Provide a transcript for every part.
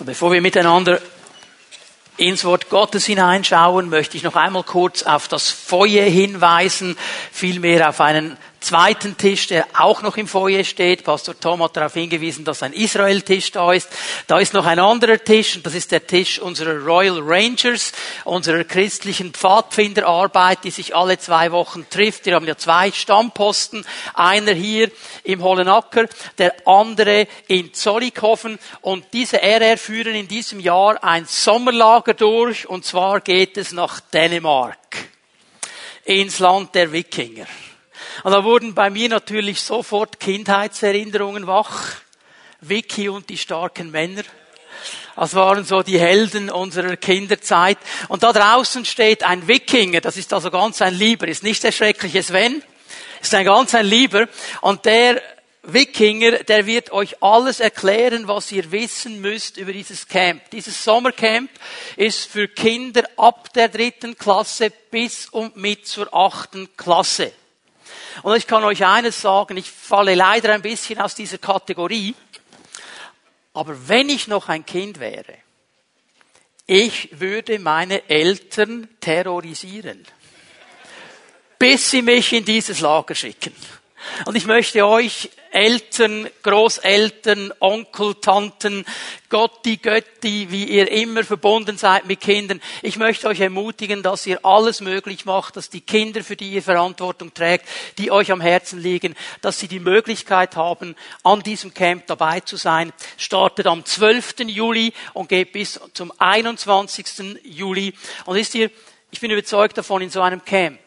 Und bevor wir miteinander ins Wort Gottes hineinschauen, möchte ich noch einmal kurz auf das Feuer hinweisen, vielmehr auf einen zweiten Tisch, der auch noch im Foyer steht. Pastor Tom hat darauf hingewiesen, dass ein Israel-Tisch da ist. Da ist noch ein anderer Tisch, und das ist der Tisch unserer Royal Rangers, unserer christlichen Pfadfinderarbeit, die sich alle zwei Wochen trifft. Wir haben ja zwei Stammposten. Einer hier im Hollenacker, der andere in Zollikofen. Und diese RR führen in diesem Jahr ein Sommerlager durch, und zwar geht es nach Dänemark. Ins Land der Wikinger. Und da wurden bei mir natürlich sofort Kindheitserinnerungen wach. Vicky und die starken Männer. Das waren so die Helden unserer Kinderzeit. Und da draußen steht ein Wikinger, das ist also ganz ein Lieber, ist nicht der schreckliche Sven, ist ein ganz ein Lieber. Und der Wikinger, der wird euch alles erklären, was ihr wissen müsst über dieses Camp. Dieses Sommercamp ist für Kinder ab der dritten Klasse bis und mit zur achten Klasse. Und ich kann euch eines sagen, ich falle leider ein bisschen aus dieser Kategorie, aber wenn ich noch ein Kind wäre, ich würde meine Eltern terrorisieren, bis sie mich in dieses Lager schicken. Und ich möchte euch Eltern, Großeltern, Onkel, Tanten, Gotti, Götti, wie ihr immer verbunden seid mit Kindern. Ich möchte euch ermutigen, dass ihr alles möglich macht, dass die Kinder, für die ihr Verantwortung trägt, die euch am Herzen liegen, dass sie die Möglichkeit haben, an diesem Camp dabei zu sein. Startet am 12. Juli und geht bis zum 21. Juli. Und ist ihr, ich bin überzeugt davon, in so einem Camp,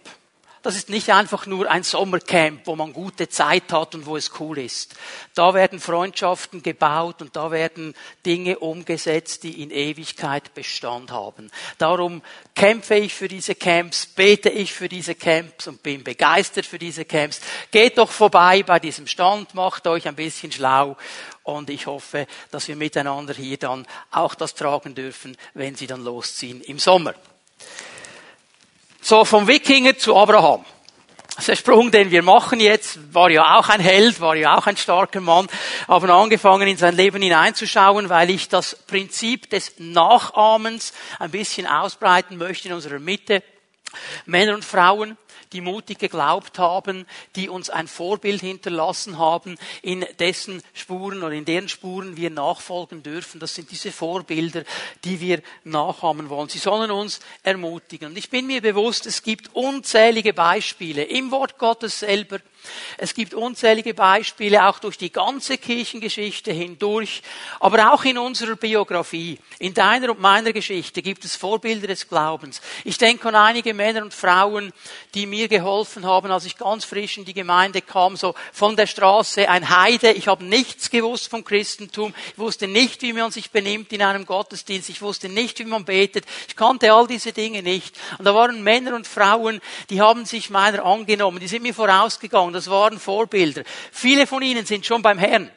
das ist nicht einfach nur ein Sommercamp, wo man gute Zeit hat und wo es cool ist. Da werden Freundschaften gebaut und da werden Dinge umgesetzt, die in Ewigkeit Bestand haben. Darum kämpfe ich für diese Camps, bete ich für diese Camps und bin begeistert für diese Camps. Geht doch vorbei bei diesem Stand, macht euch ein bisschen schlau und ich hoffe, dass wir miteinander hier dann auch das tragen dürfen, wenn sie dann losziehen im Sommer. So, vom Wikinger zu Abraham. Der Sprung, den wir machen jetzt, war ja auch ein Held, war ja auch ein starker Mann, haben angefangen, in sein Leben hineinzuschauen, weil ich das Prinzip des Nachahmens ein bisschen ausbreiten möchte in unserer Mitte. Männer und Frauen, die mutig geglaubt haben, die uns ein Vorbild hinterlassen haben, in dessen Spuren oder in deren Spuren wir nachfolgen dürfen. Das sind diese Vorbilder, die wir nachahmen wollen. Sie sollen uns ermutigen. Und ich bin mir bewusst, es gibt unzählige Beispiele im Wort Gottes selber, es gibt unzählige Beispiele auch durch die ganze Kirchengeschichte hindurch, aber auch in unserer Biografie, in deiner und meiner Geschichte gibt es Vorbilder des Glaubens. Ich denke an einige Männer und Frauen, die mir geholfen haben, als ich ganz frisch in die Gemeinde kam, so von der Straße ein Heide. Ich habe nichts gewusst vom Christentum. Ich wusste nicht, wie man sich benimmt in einem Gottesdienst. Ich wusste nicht, wie man betet. Ich kannte all diese Dinge nicht. Und da waren Männer und Frauen, die haben sich meiner angenommen. Die sind mir vorausgegangen das waren Vorbilder. Viele von ihnen sind schon beim Herrn.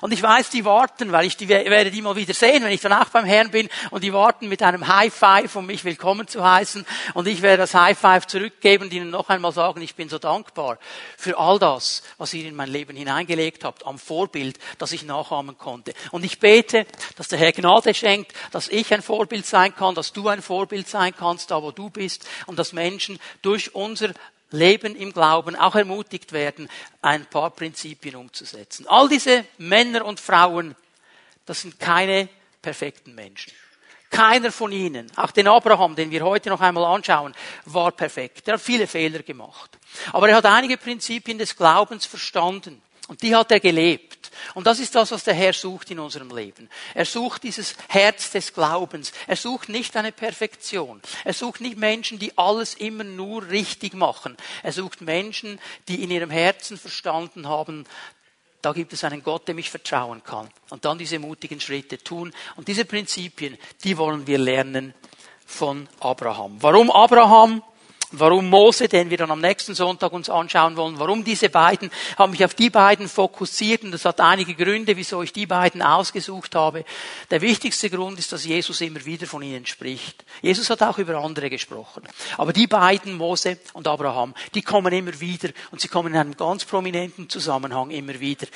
Und ich weiß, die warten, weil ich die, werde die mal wieder sehen, wenn ich dann auch beim Herrn bin, und die warten mit einem High Five, um mich willkommen zu heißen, und ich werde das High Five zurückgeben und ihnen noch einmal sagen, ich bin so dankbar für all das, was ihr in mein Leben hineingelegt habt, am Vorbild, das ich nachahmen konnte. Und ich bete, dass der Herr Gnade schenkt, dass ich ein Vorbild sein kann, dass du ein Vorbild sein kannst, da wo du bist, und dass Menschen durch unser Leben im Glauben auch ermutigt werden, ein paar Prinzipien umzusetzen. All diese Männer und Frauen, das sind keine perfekten Menschen. Keiner von ihnen, auch den Abraham, den wir heute noch einmal anschauen, war perfekt. Er hat viele Fehler gemacht. Aber er hat einige Prinzipien des Glaubens verstanden. Und die hat er gelebt. Und das ist das, was der Herr sucht in unserem Leben. Er sucht dieses Herz des Glaubens. Er sucht nicht eine Perfektion. Er sucht nicht Menschen, die alles immer nur richtig machen. Er sucht Menschen, die in ihrem Herzen verstanden haben, da gibt es einen Gott, dem ich vertrauen kann. Und dann diese mutigen Schritte tun. Und diese Prinzipien, die wollen wir lernen von Abraham. Warum Abraham? Warum Mose, den wir dann am nächsten Sonntag uns anschauen wollen, warum diese beiden, habe mich auf die beiden fokussiert und das hat einige Gründe, wieso ich die beiden ausgesucht habe. Der wichtigste Grund ist, dass Jesus immer wieder von ihnen spricht. Jesus hat auch über andere gesprochen. Aber die beiden, Mose und Abraham, die kommen immer wieder und sie kommen in einem ganz prominenten Zusammenhang immer wieder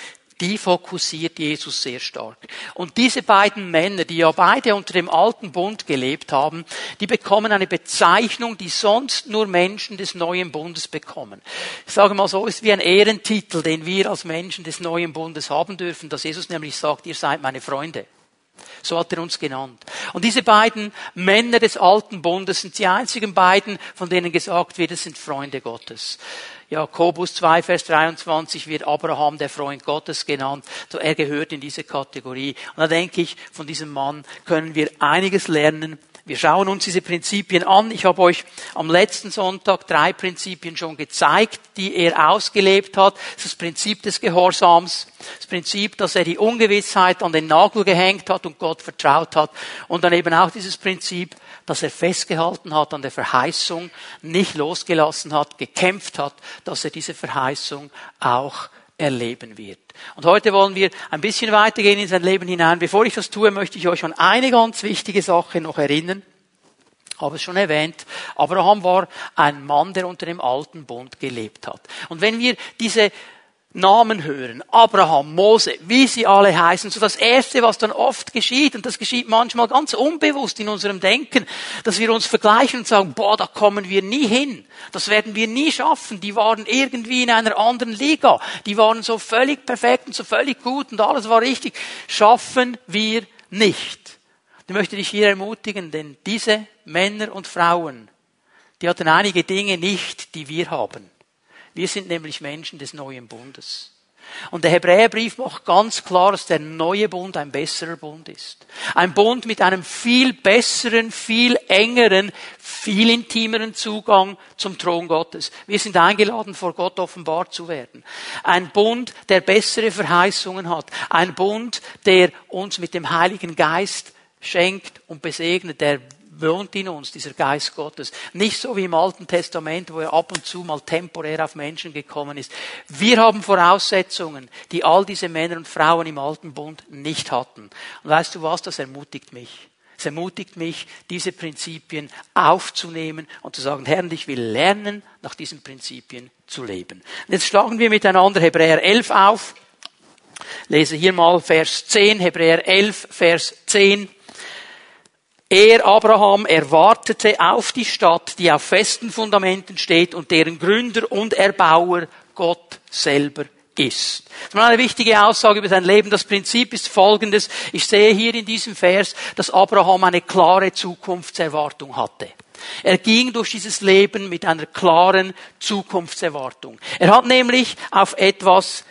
die fokussiert Jesus sehr stark. Und diese beiden Männer, die ja beide unter dem alten Bund gelebt haben, die bekommen eine Bezeichnung, die sonst nur Menschen des neuen Bundes bekommen. Ich sage mal so, ist wie ein Ehrentitel, den wir als Menschen des neuen Bundes haben dürfen, dass Jesus nämlich sagt, ihr seid meine Freunde. So hat er uns genannt. Und diese beiden Männer des alten Bundes sind die einzigen beiden, von denen gesagt wird, es sind Freunde Gottes. Jakobus 2, Vers 23 wird Abraham der Freund Gottes genannt. So er gehört in diese Kategorie. Und da denke ich, von diesem Mann können wir einiges lernen. Wir schauen uns diese Prinzipien an. Ich habe euch am letzten Sonntag drei Prinzipien schon gezeigt, die er ausgelebt hat. Das das Prinzip des Gehorsams, das Prinzip, dass er die Ungewissheit an den Nagel gehängt hat und Gott vertraut hat. Und dann eben auch dieses Prinzip, dass er festgehalten hat an der Verheißung, nicht losgelassen hat, gekämpft hat, dass er diese Verheißung auch erleben wird. Und heute wollen wir ein bisschen weitergehen in sein Leben hinein. Bevor ich das tue, möchte ich euch an eine ganz wichtige Sache noch erinnern. Ich habe es schon erwähnt. Abraham war ein Mann, der unter dem alten Bund gelebt hat. Und wenn wir diese Namen hören, Abraham, Mose, wie sie alle heißen, so das erste, was dann oft geschieht, und das geschieht manchmal ganz unbewusst in unserem Denken, dass wir uns vergleichen und sagen, boah, da kommen wir nie hin. Das werden wir nie schaffen. Die waren irgendwie in einer anderen Liga. Die waren so völlig perfekt und so völlig gut und alles war richtig. Schaffen wir nicht. Ich möchte dich hier ermutigen, denn diese Männer und Frauen, die hatten einige Dinge nicht, die wir haben. Wir sind nämlich Menschen des neuen Bundes. Und der Hebräerbrief macht ganz klar, dass der neue Bund ein besserer Bund ist. Ein Bund mit einem viel besseren, viel engeren, viel intimeren Zugang zum Thron Gottes. Wir sind eingeladen, vor Gott offenbar zu werden. Ein Bund, der bessere Verheißungen hat. Ein Bund, der uns mit dem Heiligen Geist schenkt und besegnet, der wohnt in uns, dieser Geist Gottes. Nicht so wie im Alten Testament, wo er ab und zu mal temporär auf Menschen gekommen ist. Wir haben Voraussetzungen, die all diese Männer und Frauen im Alten Bund nicht hatten. Und weißt du was, das ermutigt mich. Es ermutigt mich, diese Prinzipien aufzunehmen und zu sagen, Herr, ich will lernen, nach diesen Prinzipien zu leben. Und jetzt schlagen wir miteinander Hebräer 11 auf. Lese hier mal Vers 10, Hebräer 11, Vers 10. Er, Abraham, erwartete auf die Stadt, die auf festen Fundamenten steht und deren Gründer und Erbauer Gott selber ist. Das ist mal eine wichtige Aussage über sein Leben. Das Prinzip ist folgendes. Ich sehe hier in diesem Vers, dass Abraham eine klare Zukunftserwartung hatte. Er ging durch dieses Leben mit einer klaren Zukunftserwartung. Er hat nämlich auf etwas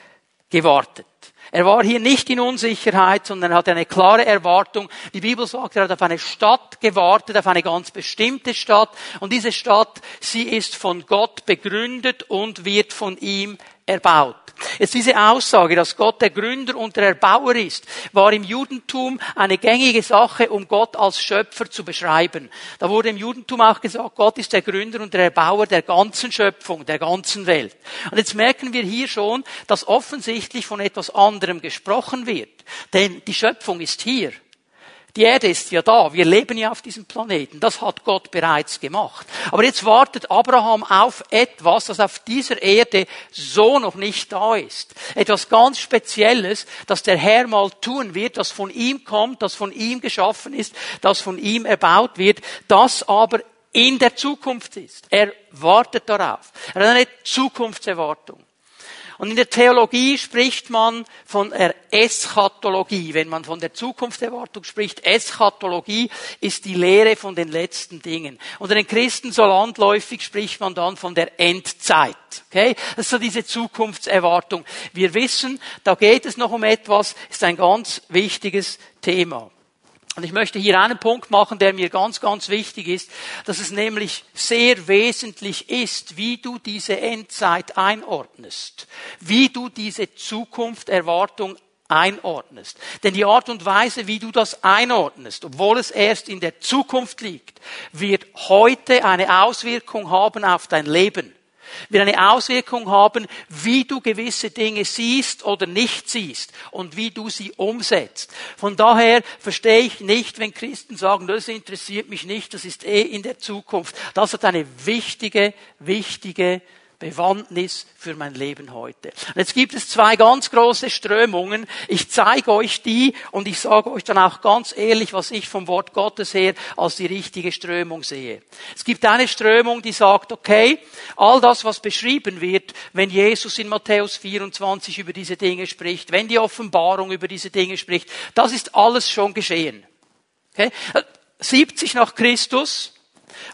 gewartet. Er war hier nicht in Unsicherheit, sondern er hatte eine klare Erwartung. Die Bibel sagt, er hat auf eine Stadt gewartet, auf eine ganz bestimmte Stadt. Und diese Stadt, sie ist von Gott begründet und wird von ihm erbaut. Jetzt diese Aussage, dass Gott der Gründer und der Erbauer ist, war im Judentum eine gängige Sache, um Gott als Schöpfer zu beschreiben. Da wurde im Judentum auch gesagt, Gott ist der Gründer und der Erbauer der ganzen Schöpfung, der ganzen Welt. Und jetzt merken wir hier schon, dass offensichtlich von etwas anderem gesprochen wird. Denn die Schöpfung ist hier. Die Erde ist ja da. Wir leben ja auf diesem Planeten. Das hat Gott bereits gemacht. Aber jetzt wartet Abraham auf etwas, das auf dieser Erde so noch nicht da ist. Etwas ganz Spezielles, das der Herr mal tun wird, das von ihm kommt, das von ihm geschaffen ist, das von ihm erbaut wird, das aber in der Zukunft ist. Er wartet darauf. Er hat eine Zukunftserwartung. Und in der Theologie spricht man von der Eschatologie. Wenn man von der Zukunftserwartung spricht, Eschatologie ist die Lehre von den letzten Dingen. Unter den Christen so landläufig spricht man dann von der Endzeit. Okay? Das ist so diese Zukunftserwartung. Wir wissen, da geht es noch um etwas, ist ein ganz wichtiges Thema. Und ich möchte hier einen Punkt machen, der mir ganz, ganz wichtig ist, dass es nämlich sehr wesentlich ist, wie du diese Endzeit einordnest, wie du diese Zukunftserwartung einordnest. Denn die Art und Weise, wie du das einordnest, obwohl es erst in der Zukunft liegt, wird heute eine Auswirkung haben auf dein Leben wird eine Auswirkung haben, wie du gewisse Dinge siehst oder nicht siehst und wie du sie umsetzt. Von daher verstehe ich nicht, wenn Christen sagen, das interessiert mich nicht, das ist eh in der Zukunft. Das hat eine wichtige, wichtige Bewandtnis für mein Leben heute. Jetzt gibt es zwei ganz große Strömungen. Ich zeige euch die und ich sage euch dann auch ganz ehrlich, was ich vom Wort Gottes her als die richtige Strömung sehe. Es gibt eine Strömung, die sagt, okay, all das, was beschrieben wird, wenn Jesus in Matthäus 24 über diese Dinge spricht, wenn die Offenbarung über diese Dinge spricht, das ist alles schon geschehen. Okay? 70 nach Christus,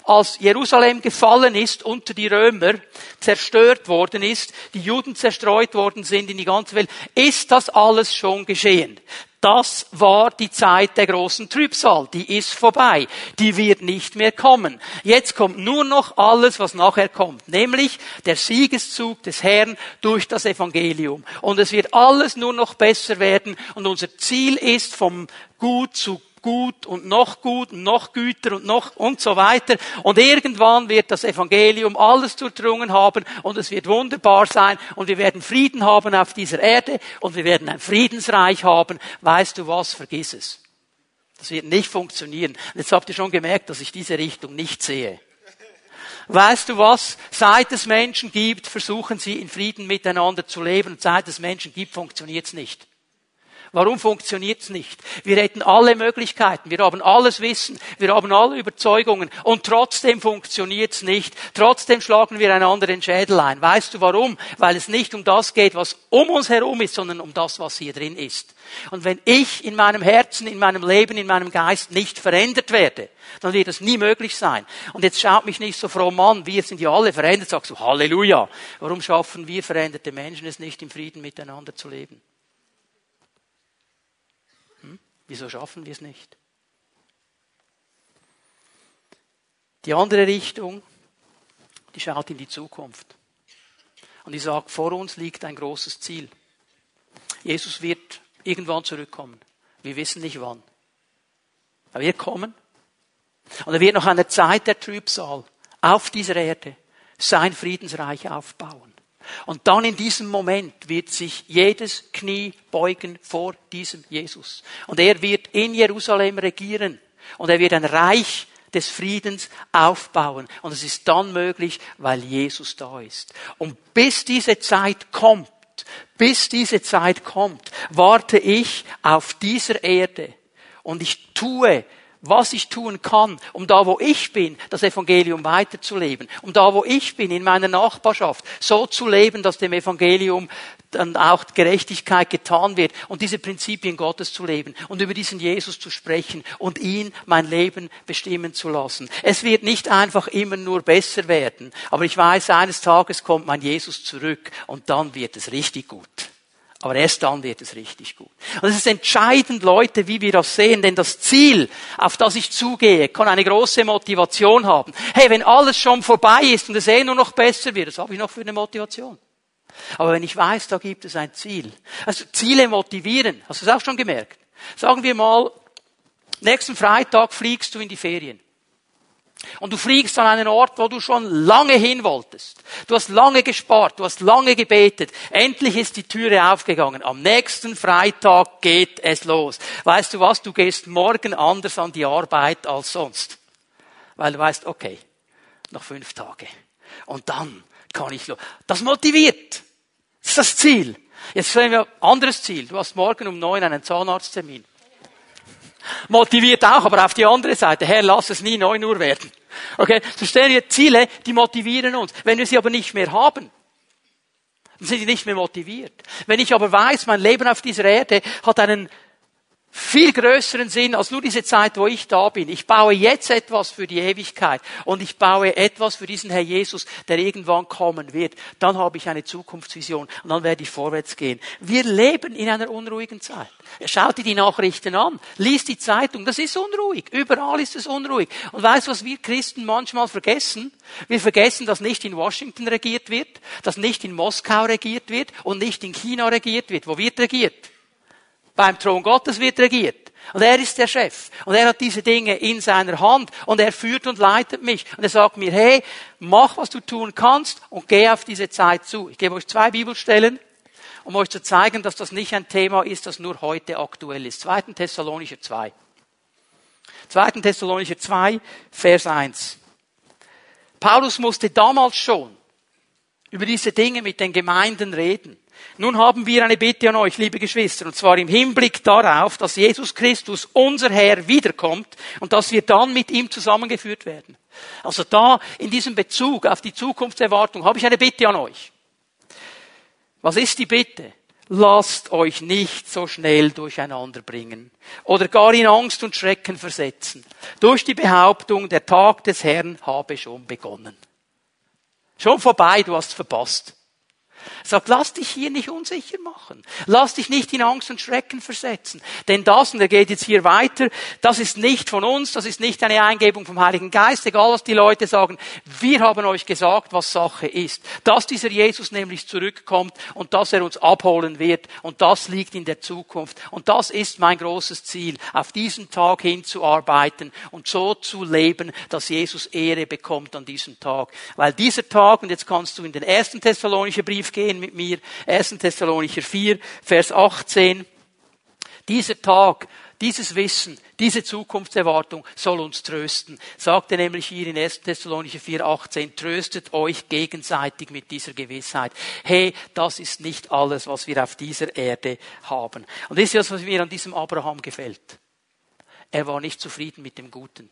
als Jerusalem gefallen ist unter die Römer, zerstört worden ist, die Juden zerstreut worden sind in die ganze Welt, ist das alles schon geschehen. Das war die Zeit der großen Trübsal. Die ist vorbei. Die wird nicht mehr kommen. Jetzt kommt nur noch alles, was nachher kommt. Nämlich der Siegeszug des Herrn durch das Evangelium. Und es wird alles nur noch besser werden. Und unser Ziel ist vom Gut zu gut und noch gut und noch güter und noch und so weiter. Und irgendwann wird das Evangelium alles durchdrungen haben und es wird wunderbar sein und wir werden Frieden haben auf dieser Erde und wir werden ein Friedensreich haben. Weißt du was? Vergiss es. Das wird nicht funktionieren. Jetzt habt ihr schon gemerkt, dass ich diese Richtung nicht sehe. Weißt du was? Seit es Menschen gibt, versuchen sie in Frieden miteinander zu leben. Und seit es Menschen gibt, funktioniert es nicht. Warum funktioniert es nicht? Wir hätten alle Möglichkeiten, wir haben alles Wissen, wir haben alle Überzeugungen und trotzdem funktioniert es nicht. Trotzdem schlagen wir einander den Schädel ein. Weißt du warum? Weil es nicht um das geht, was um uns herum ist, sondern um das, was hier drin ist. Und wenn ich in meinem Herzen, in meinem Leben, in meinem Geist nicht verändert werde, dann wird es nie möglich sein. Und jetzt schaut mich nicht so fromm an, wir sind ja alle verändert, sagst du Halleluja. Warum schaffen wir veränderte Menschen es nicht, im Frieden miteinander zu leben? Wieso schaffen wir es nicht? Die andere Richtung, die schaut in die Zukunft. Und die sagt, vor uns liegt ein großes Ziel. Jesus wird irgendwann zurückkommen. Wir wissen nicht wann. Er wird kommen. Und er wird noch eine Zeit der Trübsal auf dieser Erde sein Friedensreich aufbauen. Und dann in diesem Moment wird sich jedes Knie beugen vor diesem Jesus. Und er wird in Jerusalem regieren. Und er wird ein Reich des Friedens aufbauen. Und es ist dann möglich, weil Jesus da ist. Und bis diese Zeit kommt, bis diese Zeit kommt, warte ich auf dieser Erde und ich tue was ich tun kann, um da, wo ich bin, das Evangelium weiterzuleben, um da, wo ich bin, in meiner Nachbarschaft, so zu leben, dass dem Evangelium dann auch Gerechtigkeit getan wird und diese Prinzipien Gottes zu leben und über diesen Jesus zu sprechen und ihn mein Leben bestimmen zu lassen. Es wird nicht einfach immer nur besser werden, aber ich weiß, eines Tages kommt mein Jesus zurück und dann wird es richtig gut. Aber erst dann wird es richtig gut. Und es ist entscheidend, Leute, wie wir das sehen, denn das Ziel, auf das ich zugehe, kann eine große Motivation haben. Hey, wenn alles schon vorbei ist und es eh nur noch besser wird, was habe ich noch für eine Motivation? Aber wenn ich weiß, da gibt es ein Ziel. Also Ziele motivieren. Hast du es auch schon gemerkt? Sagen wir mal, nächsten Freitag fliegst du in die Ferien. Und du fliegst an einen Ort, wo du schon lange hin wolltest. Du hast lange gespart, du hast lange gebetet. Endlich ist die Türe aufgegangen. Am nächsten Freitag geht es los. Weißt du was? Du gehst morgen anders an die Arbeit als sonst. Weil du weißt, okay, noch fünf Tage. Und dann kann ich los. Das motiviert. Das ist das Ziel. Jetzt stellen wir ein anderes Ziel. Du hast morgen um neun einen Zahnarzttermin. Motiviert auch, aber auf die andere Seite. Herr, lass es nie neun Uhr werden. Okay? Stellen wir Ziele, die motivieren uns. Wenn wir sie aber nicht mehr haben, dann sind die nicht mehr motiviert. Wenn ich aber weiß, mein Leben auf dieser Erde hat einen viel größeren Sinn als nur diese Zeit, wo ich da bin. Ich baue jetzt etwas für die Ewigkeit und ich baue etwas für diesen Herr Jesus, der irgendwann kommen wird. Dann habe ich eine Zukunftsvision und dann werde ich vorwärts gehen. Wir leben in einer unruhigen Zeit. Schaut dir die Nachrichten an, liest die Zeitung, das ist unruhig. Überall ist es unruhig. Und weißt du, was wir Christen manchmal vergessen? Wir vergessen, dass nicht in Washington regiert wird, dass nicht in Moskau regiert wird und nicht in China regiert wird. Wo wird regiert? Beim Thron Gottes wird regiert. Und er ist der Chef. Und er hat diese Dinge in seiner Hand. Und er führt und leitet mich. Und er sagt mir, hey, mach, was du tun kannst und geh auf diese Zeit zu. Ich gebe euch zwei Bibelstellen, um euch zu zeigen, dass das nicht ein Thema ist, das nur heute aktuell ist. 2. Thessalonicher 2. 2. Thessalonicher 2, Vers 1. Paulus musste damals schon über diese Dinge mit den Gemeinden reden. Nun haben wir eine Bitte an euch, liebe Geschwister, und zwar im Hinblick darauf, dass Jesus Christus, unser Herr, wiederkommt und dass wir dann mit ihm zusammengeführt werden. Also da, in diesem Bezug auf die Zukunftserwartung, habe ich eine Bitte an euch. Was ist die Bitte? Lasst euch nicht so schnell durcheinander bringen oder gar in Angst und Schrecken versetzen durch die Behauptung, der Tag des Herrn habe schon begonnen. Schon vorbei, du hast verpasst. Sagt, lass dich hier nicht unsicher machen. Lass dich nicht in Angst und Schrecken versetzen. Denn das, und er geht jetzt hier weiter, das ist nicht von uns, das ist nicht eine Eingebung vom Heiligen Geist, egal was die Leute sagen. Wir haben euch gesagt, was Sache ist. Dass dieser Jesus nämlich zurückkommt und dass er uns abholen wird. Und das liegt in der Zukunft. Und das ist mein großes Ziel, auf diesen Tag hinzuarbeiten und so zu leben, dass Jesus Ehre bekommt an diesem Tag. Weil dieser Tag, und jetzt kannst du in den ersten Thessalonischen Brief gehen mit mir. 1. Thessalonicher 4, Vers 18. Dieser Tag, dieses Wissen, diese Zukunftserwartung soll uns trösten. Sagte nämlich hier in 1. Thessalonicher 4, 18, tröstet euch gegenseitig mit dieser Gewissheit. Hey, das ist nicht alles, was wir auf dieser Erde haben. Und das ist das, was mir an diesem Abraham gefällt. Er war nicht zufrieden mit dem Guten.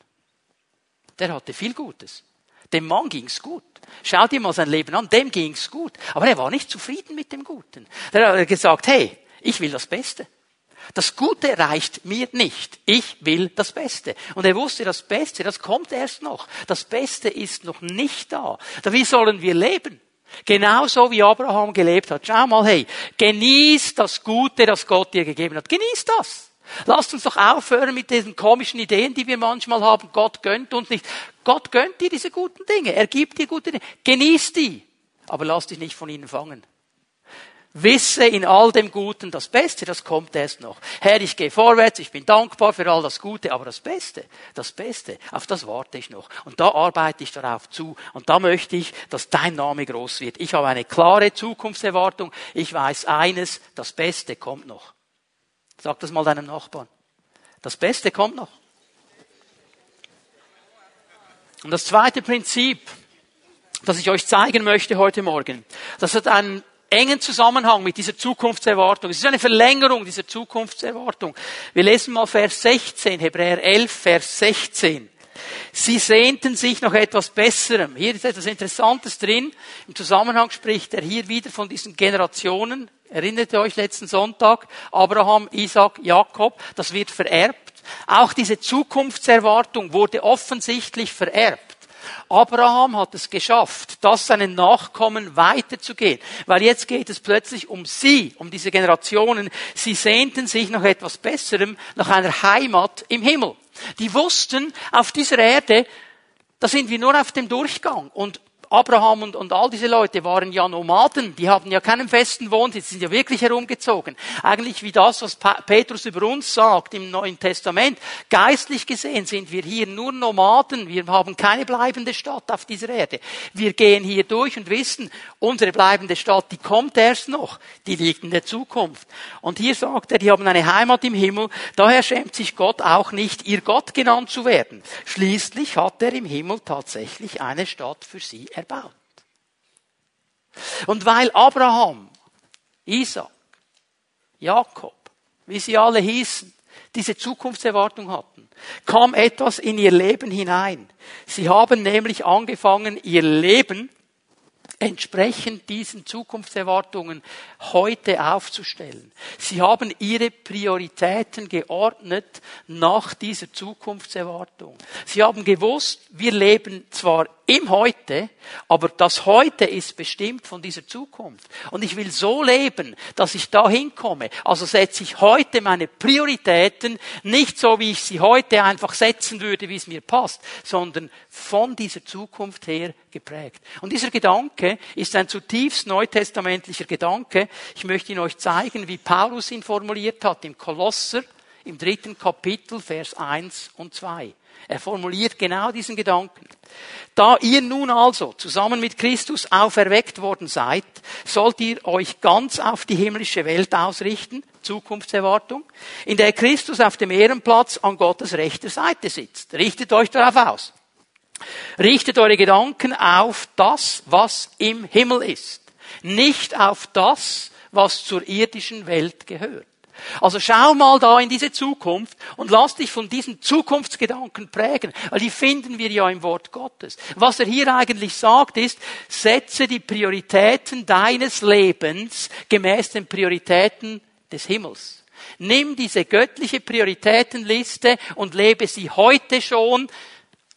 Der hatte viel Gutes. Dem Mann ging's gut. Schau dir mal sein Leben an, dem ging's gut. Aber er war nicht zufrieden mit dem Guten. Der hat gesagt, hey, ich will das Beste. Das Gute reicht mir nicht. Ich will das Beste. Und er wusste, das Beste, das kommt erst noch. Das Beste ist noch nicht da. Wie sollen wir leben? Genauso wie Abraham gelebt hat. Schau mal, hey, genieß das Gute, das Gott dir gegeben hat. Genieß das. Lasst uns doch aufhören mit diesen komischen Ideen, die wir manchmal haben. Gott gönnt uns nicht. Gott gönnt dir diese guten Dinge. Er gibt dir gute Dinge. Genieß die. Aber lass dich nicht von ihnen fangen. Wisse in all dem Guten das Beste, das kommt erst noch. Herr, ich gehe vorwärts, ich bin dankbar für all das Gute, aber das Beste, das Beste, auf das warte ich noch. Und da arbeite ich darauf zu. Und da möchte ich, dass dein Name groß wird. Ich habe eine klare Zukunftserwartung. Ich weiß eines, das Beste kommt noch. Sag das mal deinem Nachbarn. Das Beste kommt noch. Und das zweite Prinzip, das ich euch zeigen möchte heute Morgen, das hat einen engen Zusammenhang mit dieser Zukunftserwartung. Es ist eine Verlängerung dieser Zukunftserwartung. Wir lesen mal Vers 16, Hebräer 11, Vers 16. Sie sehnten sich nach etwas Besserem. Hier ist etwas Interessantes drin. Im Zusammenhang spricht er hier wieder von diesen Generationen. Erinnert ihr euch letzten Sonntag? Abraham, Isaac, Jakob. Das wird vererbt. Auch diese Zukunftserwartung wurde offensichtlich vererbt. Abraham hat es geschafft, das seinen Nachkommen weiterzugehen. Weil jetzt geht es plötzlich um sie, um diese Generationen. Sie sehnten sich nach etwas Besserem, nach einer Heimat im Himmel. Die wussten, auf dieser Erde, da sind wir nur auf dem Durchgang. Und Abraham und, und all diese Leute waren ja Nomaden, die hatten ja keinen festen Wohnsitz, sind ja wirklich herumgezogen. Eigentlich wie das, was Petrus über uns sagt im Neuen Testament. Geistlich gesehen sind wir hier nur Nomaden, wir haben keine bleibende Stadt auf dieser Erde. Wir gehen hier durch und wissen, unsere bleibende Stadt, die kommt erst noch, die liegt in der Zukunft. Und hier sagt er, die haben eine Heimat im Himmel, daher schämt sich Gott auch nicht, ihr Gott genannt zu werden. Schließlich hat er im Himmel tatsächlich eine Stadt für sie erbaut. Und weil Abraham, Isaac, Jakob, wie sie alle hießen, diese Zukunftserwartung hatten, kam etwas in ihr Leben hinein. Sie haben nämlich angefangen, ihr Leben entsprechend diesen Zukunftserwartungen heute aufzustellen. Sie haben ihre Prioritäten geordnet nach dieser Zukunftserwartung. Sie haben gewusst, wir leben zwar im Heute, aber das Heute ist bestimmt von dieser Zukunft. Und ich will so leben, dass ich da hinkomme. Also setze ich heute meine Prioritäten nicht so, wie ich sie heute einfach setzen würde, wie es mir passt, sondern von dieser Zukunft her geprägt. Und dieser Gedanke ist ein zutiefst neutestamentlicher Gedanke. Ich möchte ihn euch zeigen, wie Paulus ihn formuliert hat im Kolosser im dritten Kapitel, Vers 1 und 2. Er formuliert genau diesen Gedanken. Da ihr nun also zusammen mit Christus auferweckt worden seid, sollt ihr euch ganz auf die himmlische Welt ausrichten, Zukunftserwartung, in der Christus auf dem Ehrenplatz an Gottes rechter Seite sitzt. Richtet euch darauf aus. Richtet eure Gedanken auf das, was im Himmel ist, nicht auf das, was zur irdischen Welt gehört. Also schau mal da in diese Zukunft und lass dich von diesen Zukunftsgedanken prägen, weil die finden wir ja im Wort Gottes. Was er hier eigentlich sagt ist, setze die Prioritäten deines Lebens gemäß den Prioritäten des Himmels. Nimm diese göttliche Prioritätenliste und lebe sie heute schon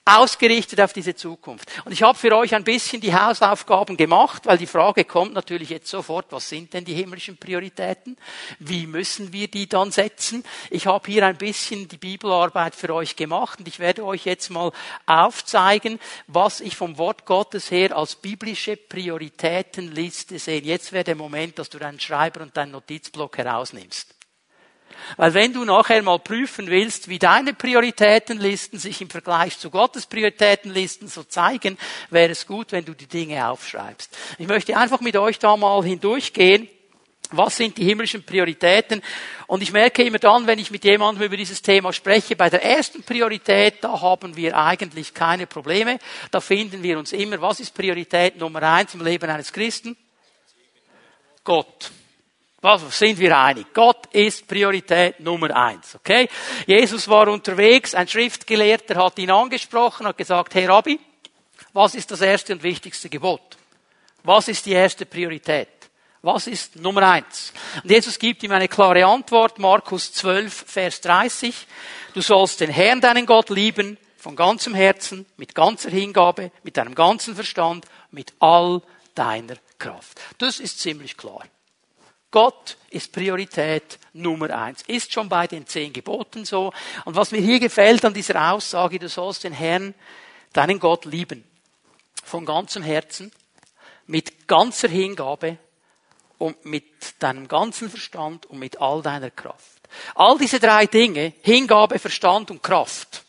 ausgerichtet auf diese Zukunft. Und ich habe für euch ein bisschen die Hausaufgaben gemacht, weil die Frage kommt natürlich jetzt sofort, was sind denn die himmlischen Prioritäten? Wie müssen wir die dann setzen? Ich habe hier ein bisschen die Bibelarbeit für euch gemacht und ich werde euch jetzt mal aufzeigen, was ich vom Wort Gottes her als biblische Prioritätenliste sehe. Jetzt wäre der Moment, dass du deinen Schreiber und deinen Notizblock herausnimmst. Weil wenn du nachher mal prüfen willst, wie deine Prioritätenlisten sich im Vergleich zu Gottes Prioritätenlisten so zeigen, wäre es gut, wenn du die Dinge aufschreibst. Ich möchte einfach mit euch da mal hindurchgehen. Was sind die himmlischen Prioritäten? Und ich merke immer dann, wenn ich mit jemandem über dieses Thema spreche, bei der ersten Priorität, da haben wir eigentlich keine Probleme. Da finden wir uns immer, was ist Priorität Nummer eins im Leben eines Christen? Gott. Was sind wir einig? Gott ist Priorität Nummer eins, okay? Jesus war unterwegs, ein Schriftgelehrter hat ihn angesprochen, hat gesagt, Herr Rabbi, was ist das erste und wichtigste Gebot? Was ist die erste Priorität? Was ist Nummer eins? Und Jesus gibt ihm eine klare Antwort, Markus 12, Vers 30. Du sollst den Herrn, deinen Gott, lieben, von ganzem Herzen, mit ganzer Hingabe, mit deinem ganzen Verstand, mit all deiner Kraft. Das ist ziemlich klar. Gott ist Priorität Nummer eins. Ist schon bei den zehn Geboten so. Und was mir hier gefällt an dieser Aussage, du sollst den Herrn, deinen Gott lieben. Von ganzem Herzen, mit ganzer Hingabe und mit deinem ganzen Verstand und mit all deiner Kraft. All diese drei Dinge, Hingabe, Verstand und Kraft,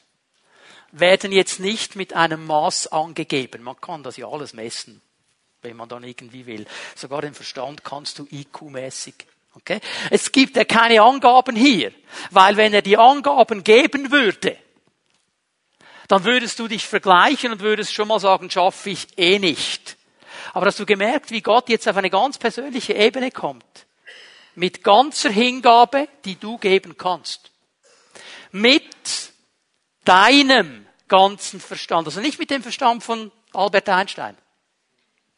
werden jetzt nicht mit einem Maß angegeben. Man kann das ja alles messen wenn man dann irgendwie will. Sogar den Verstand kannst du IQ-mäßig. Okay? Es gibt ja keine Angaben hier, weil wenn er die Angaben geben würde, dann würdest du dich vergleichen und würdest schon mal sagen, schaffe ich eh nicht. Aber hast du gemerkt, wie Gott jetzt auf eine ganz persönliche Ebene kommt? Mit ganzer Hingabe, die du geben kannst. Mit deinem ganzen Verstand. Also nicht mit dem Verstand von Albert Einstein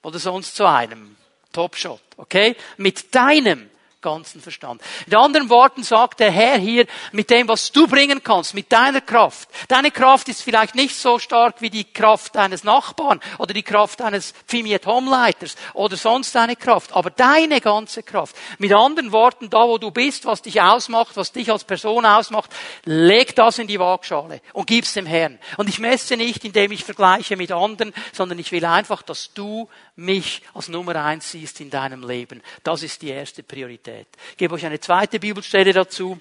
oder sonst zu einem Topshot, okay? Mit deinem ganzen Verstand. In anderen Worten sagt der Herr hier, mit dem, was du bringen kannst, mit deiner Kraft. Deine Kraft ist vielleicht nicht so stark wie die Kraft deines Nachbarn oder die Kraft eines Pfimiet Homeleiters oder sonst deine Kraft, aber deine ganze Kraft. Mit anderen Worten, da wo du bist, was dich ausmacht, was dich als Person ausmacht, leg das in die Waagschale und gib's dem Herrn. Und ich messe nicht, indem ich vergleiche mit anderen, sondern ich will einfach, dass du mich als Nummer eins siehst in deinem Leben. Das ist die erste Priorität. Ich gebe euch eine zweite Bibelstelle dazu.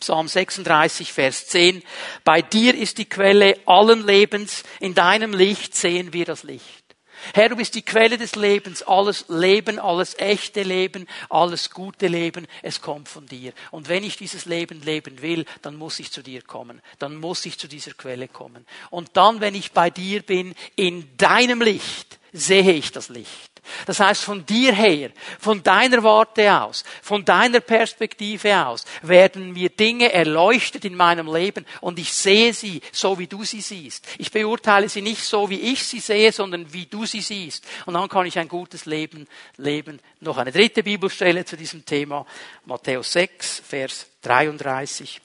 Psalm 36, Vers 10. Bei dir ist die Quelle allen Lebens. In deinem Licht sehen wir das Licht. Herr, du bist die Quelle des Lebens. Alles Leben, alles echte Leben, alles gute Leben, es kommt von dir. Und wenn ich dieses Leben leben will, dann muss ich zu dir kommen. Dann muss ich zu dieser Quelle kommen. Und dann, wenn ich bei dir bin, in deinem Licht, sehe ich das Licht. Das heißt, von dir her, von deiner Warte aus, von deiner Perspektive aus, werden mir Dinge erleuchtet in meinem Leben und ich sehe sie so, wie du sie siehst. Ich beurteile sie nicht so, wie ich sie sehe, sondern wie du sie siehst. Und dann kann ich ein gutes Leben leben. Noch eine dritte Bibelstelle zu diesem Thema. Matthäus 6, Vers 33.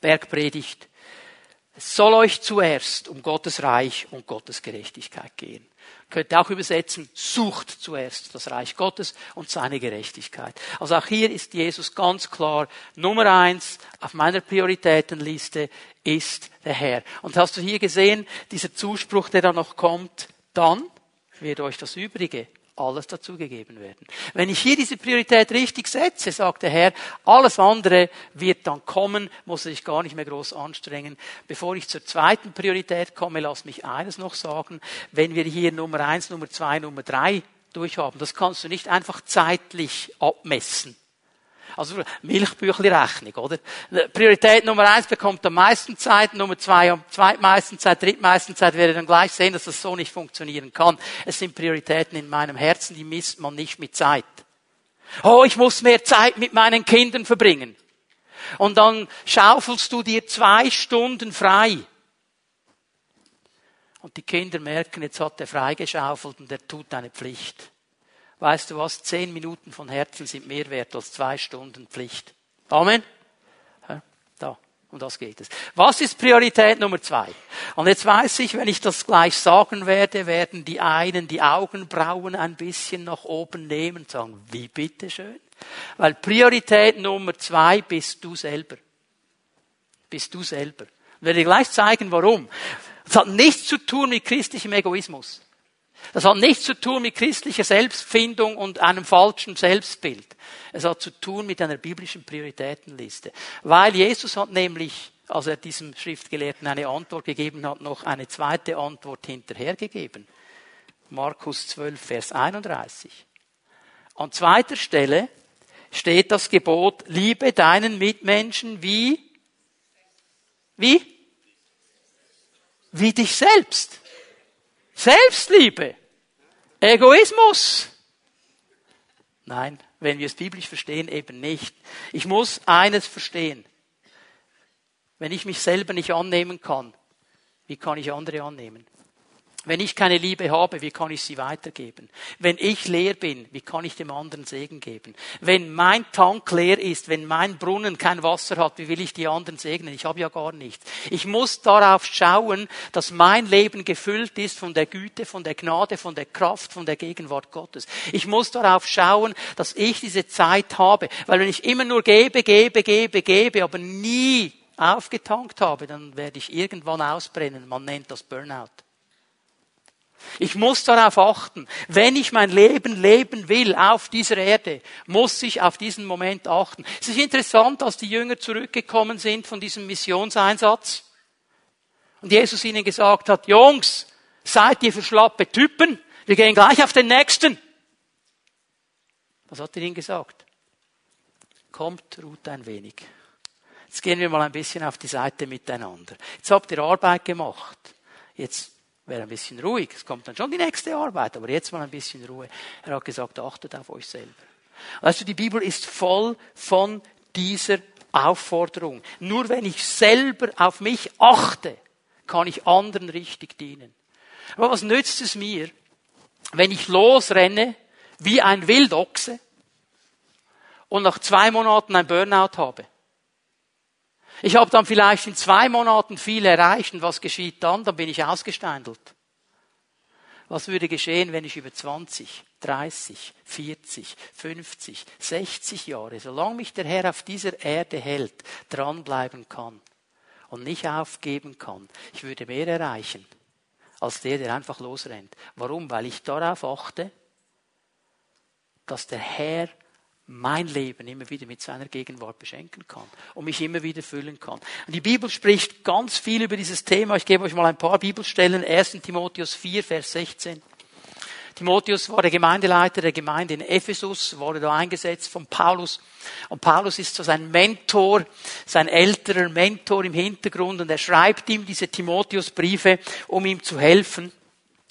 Bergpredigt. Es soll euch zuerst um Gottes Reich und Gottes Gerechtigkeit gehen könnte auch übersetzen, sucht zuerst das Reich Gottes und seine Gerechtigkeit. Also auch hier ist Jesus ganz klar, Nummer eins auf meiner Prioritätenliste ist der Herr. Und hast du hier gesehen, dieser Zuspruch, der da noch kommt, dann wird euch das Übrige alles dazugegeben werden. Wenn ich hier diese Priorität richtig setze, sagt der Herr, alles andere wird dann kommen, muss ich gar nicht mehr groß anstrengen. Bevor ich zur zweiten Priorität komme, lass mich eines noch sagen. Wenn wir hier Nummer eins, Nummer zwei, Nummer drei durchhaben, das kannst du nicht einfach zeitlich abmessen. Also Milchbüchli-Rechnung, oder? Priorität Nummer eins bekommt am meisten Zeit, Nummer zwei am zweitmeisten Zeit, drittmeisten Zeit werde dann gleich sehen, dass das so nicht funktionieren kann. Es sind Prioritäten in meinem Herzen, die misst man nicht mit Zeit. Oh, ich muss mehr Zeit mit meinen Kindern verbringen. Und dann schaufelst du dir zwei Stunden frei. Und die Kinder merken, jetzt hat er freigeschaufelt und er tut eine Pflicht. Weißt du was? Zehn Minuten von Herzen sind mehr wert als zwei Stunden Pflicht. Amen? Da. Um das geht es. Was ist Priorität Nummer zwei? Und jetzt weiß ich, wenn ich das gleich sagen werde, werden die einen die Augenbrauen ein bisschen nach oben nehmen und sagen, wie bitteschön? Weil Priorität Nummer zwei bist du selber. Bist du selber. Ich werde dir gleich zeigen, warum. Das hat nichts zu tun mit christlichem Egoismus. Das hat nichts zu tun mit christlicher Selbstfindung und einem falschen Selbstbild. Es hat zu tun mit einer biblischen Prioritätenliste. Weil Jesus hat nämlich, als er diesem Schriftgelehrten eine Antwort gegeben hat, noch eine zweite Antwort hinterhergegeben. Markus 12, Vers 31. An zweiter Stelle steht das Gebot, liebe deinen Mitmenschen wie? Wie? Wie dich selbst. Selbstliebe. Egoismus. Nein, wenn wir es biblisch verstehen, eben nicht. Ich muss eines verstehen. Wenn ich mich selber nicht annehmen kann, wie kann ich andere annehmen? Wenn ich keine Liebe habe, wie kann ich sie weitergeben? Wenn ich leer bin, wie kann ich dem anderen Segen geben? Wenn mein Tank leer ist, wenn mein Brunnen kein Wasser hat, wie will ich die anderen segnen? Ich habe ja gar nichts. Ich muss darauf schauen, dass mein Leben gefüllt ist von der Güte, von der Gnade, von der Kraft, von der Gegenwart Gottes. Ich muss darauf schauen, dass ich diese Zeit habe. Weil wenn ich immer nur gebe, gebe, gebe, gebe, aber nie aufgetankt habe, dann werde ich irgendwann ausbrennen. Man nennt das Burnout. Ich muss darauf achten. Wenn ich mein Leben leben will auf dieser Erde, muss ich auf diesen Moment achten. Es ist interessant, als die Jünger zurückgekommen sind von diesem Missionseinsatz und Jesus ihnen gesagt hat, Jungs, seid ihr für schlappe Typen? Wir gehen gleich auf den nächsten. Was hat er ihnen gesagt? Kommt, ruht ein wenig. Jetzt gehen wir mal ein bisschen auf die Seite miteinander. Jetzt habt ihr Arbeit gemacht. Jetzt wäre ein bisschen ruhig. Es kommt dann schon die nächste Arbeit, aber jetzt mal ein bisschen Ruhe. Er hat gesagt, achtet auf euch selber. Weißt du, die Bibel ist voll von dieser Aufforderung. Nur wenn ich selber auf mich achte, kann ich anderen richtig dienen. Aber was nützt es mir, wenn ich losrenne wie ein Wildochse und nach zwei Monaten ein Burnout habe? Ich habe dann vielleicht in zwei Monaten viel erreicht und was geschieht dann? Dann bin ich ausgesteindelt. Was würde geschehen, wenn ich über 20, 30, 40, 50, 60 Jahre, solange mich der Herr auf dieser Erde hält, dranbleiben kann und nicht aufgeben kann? Ich würde mehr erreichen als der, der einfach losrennt. Warum? Weil ich darauf achte, dass der Herr mein Leben immer wieder mit seiner Gegenwart beschenken kann und mich immer wieder füllen kann. Und die Bibel spricht ganz viel über dieses Thema. Ich gebe euch mal ein paar Bibelstellen. 1. Timotheus 4, Vers 16. Timotheus war der Gemeindeleiter der Gemeinde in Ephesus, wurde da eingesetzt von Paulus. Und Paulus ist so sein Mentor, sein älterer Mentor im Hintergrund und er schreibt ihm diese Timotheus-Briefe, um ihm zu helfen.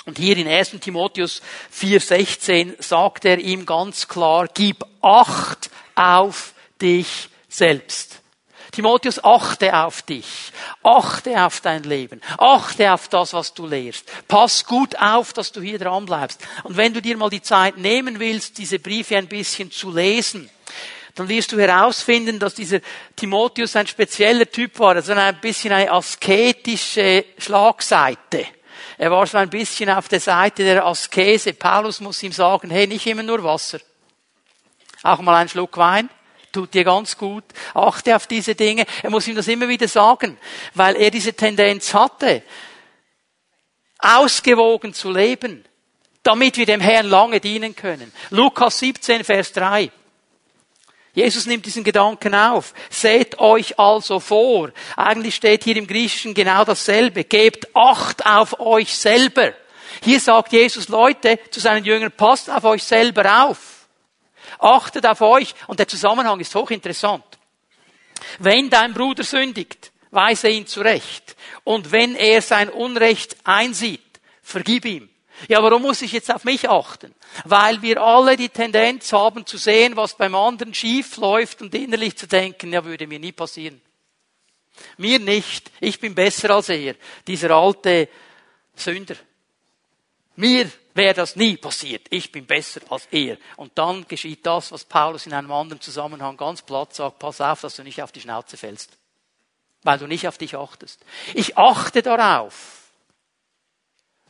Und hier in 1. Timotheus 4,16 sagt er ihm ganz klar, gib Acht auf dich selbst. Timotheus, achte auf dich. Achte auf dein Leben. Achte auf das, was du lehrst. Pass gut auf, dass du hier dran bleibst. Und wenn du dir mal die Zeit nehmen willst, diese Briefe ein bisschen zu lesen, dann wirst du herausfinden, dass dieser Timotheus ein spezieller Typ war, also ein bisschen eine asketische Schlagseite. Er war so ein bisschen auf der Seite der Askese. Paulus muss ihm sagen, hey, nicht immer nur Wasser. Auch mal einen Schluck Wein. Tut dir ganz gut. Achte auf diese Dinge. Er muss ihm das immer wieder sagen, weil er diese Tendenz hatte, ausgewogen zu leben, damit wir dem Herrn lange dienen können. Lukas 17, Vers 3. Jesus nimmt diesen Gedanken auf. Seht euch also vor. Eigentlich steht hier im Griechischen genau dasselbe. Gebt Acht auf euch selber. Hier sagt Jesus Leute zu seinen Jüngern, passt auf euch selber auf. Achtet auf euch. Und der Zusammenhang ist hochinteressant. Wenn dein Bruder sündigt, weise ihn zurecht. Und wenn er sein Unrecht einsieht, vergib ihm. Ja, warum muss ich jetzt auf mich achten? Weil wir alle die Tendenz haben zu sehen, was beim anderen schief läuft und innerlich zu denken, ja, würde mir nie passieren. Mir nicht. Ich bin besser als er. Dieser alte Sünder. Mir wäre das nie passiert. Ich bin besser als er. Und dann geschieht das, was Paulus in einem anderen Zusammenhang ganz platt sagt. Pass auf, dass du nicht auf die Schnauze fällst. Weil du nicht auf dich achtest. Ich achte darauf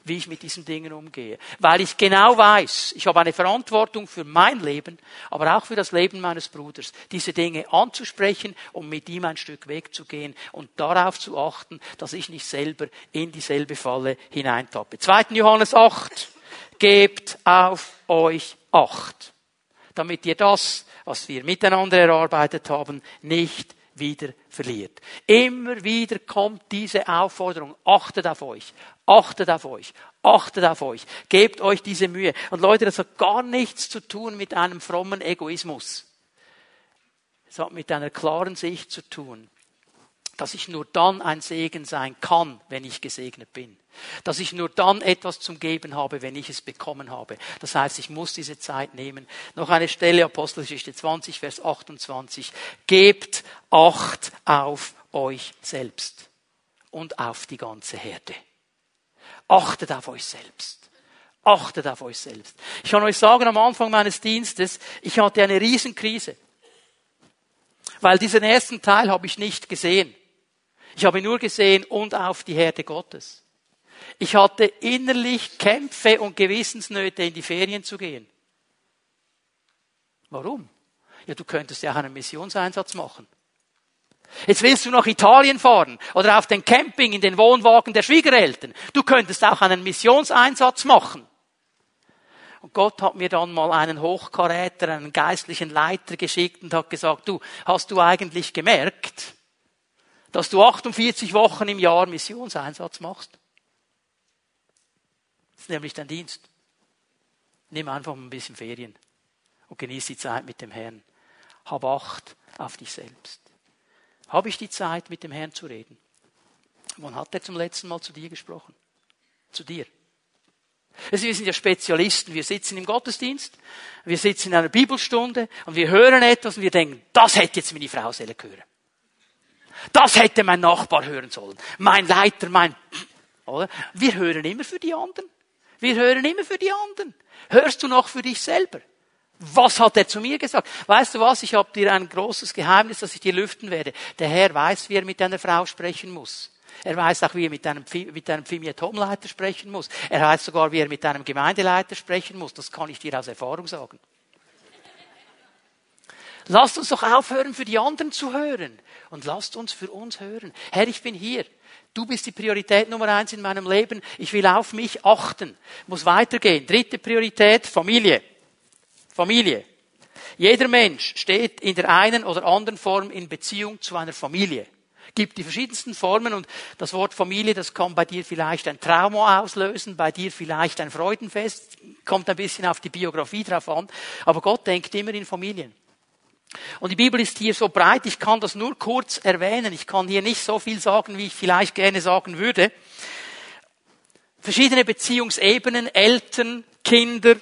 wie ich mit diesen Dingen umgehe. Weil ich genau weiß, ich habe eine Verantwortung für mein Leben, aber auch für das Leben meines Bruders, diese Dinge anzusprechen und mit ihm ein Stück wegzugehen und darauf zu achten, dass ich nicht selber in dieselbe Falle hineintappe. 2. Johannes 8. Gebt auf euch Acht, damit ihr das, was wir miteinander erarbeitet haben, nicht wieder verliert. Immer wieder kommt diese Aufforderung, achtet auf euch, achtet auf euch, achtet auf euch, gebt euch diese Mühe. Und Leute, das hat gar nichts zu tun mit einem frommen Egoismus. Es hat mit einer klaren Sicht zu tun, dass ich nur dann ein Segen sein kann, wenn ich gesegnet bin. Dass ich nur dann etwas zum Geben habe, wenn ich es bekommen habe. Das heißt, ich muss diese Zeit nehmen. Noch eine Stelle, Apostelgeschichte 20, Vers 28. Gebt Acht auf euch selbst und auf die ganze Herde. Achtet auf euch selbst. Achtet auf euch selbst. Ich kann euch sagen, am Anfang meines Dienstes, ich hatte eine Riesenkrise. Weil diesen ersten Teil habe ich nicht gesehen. Ich habe nur gesehen und auf die Herde Gottes. Ich hatte innerlich Kämpfe und Gewissensnöte, in die Ferien zu gehen. Warum? Ja, du könntest ja auch einen Missionseinsatz machen. Jetzt willst du nach Italien fahren oder auf den Camping in den Wohnwagen der Schwiegereltern. Du könntest auch einen Missionseinsatz machen. Und Gott hat mir dann mal einen Hochkaräter, einen geistlichen Leiter geschickt und hat gesagt, du, hast du eigentlich gemerkt, dass du 48 Wochen im Jahr Missionseinsatz machst. Das ist nämlich dein Dienst. Nimm einfach ein bisschen Ferien und genieß die Zeit mit dem Herrn. Hab Acht auf dich selbst. Habe ich die Zeit, mit dem Herrn zu reden? Wann hat er zum letzten Mal zu dir gesprochen? Zu dir. Also wir sind ja Spezialisten. Wir sitzen im Gottesdienst, wir sitzen in einer Bibelstunde und wir hören etwas und wir denken, das hätte jetzt meine Frau Seele hören. Das hätte mein Nachbar hören sollen. Mein Leiter, mein, oder? Wir hören immer für die anderen. Wir hören immer für die anderen. Hörst du noch für dich selber? Was hat er zu mir gesagt? Weißt du was? Ich habe dir ein großes Geheimnis, das ich dir lüften werde. Der Herr weiß, wie er mit einer Frau sprechen muss. Er weiß auch, wie er mit einem, mit einem Pfimiatomleiter sprechen muss. Er weiß sogar, wie er mit einem Gemeindeleiter sprechen muss. Das kann ich dir aus Erfahrung sagen. Lasst uns doch aufhören, für die anderen zu hören. Und lasst uns für uns hören. Herr, ich bin hier. Du bist die Priorität Nummer eins in meinem Leben. Ich will auf mich achten. Muss weitergehen. Dritte Priorität, Familie. Familie. Jeder Mensch steht in der einen oder anderen Form in Beziehung zu einer Familie. Gibt die verschiedensten Formen und das Wort Familie, das kann bei dir vielleicht ein Trauma auslösen, bei dir vielleicht ein Freudenfest, kommt ein bisschen auf die Biografie drauf an. Aber Gott denkt immer in Familien. Und die Bibel ist hier so breit, ich kann das nur kurz erwähnen. Ich kann hier nicht so viel sagen, wie ich vielleicht gerne sagen würde. Verschiedene Beziehungsebenen, Eltern, Kinder,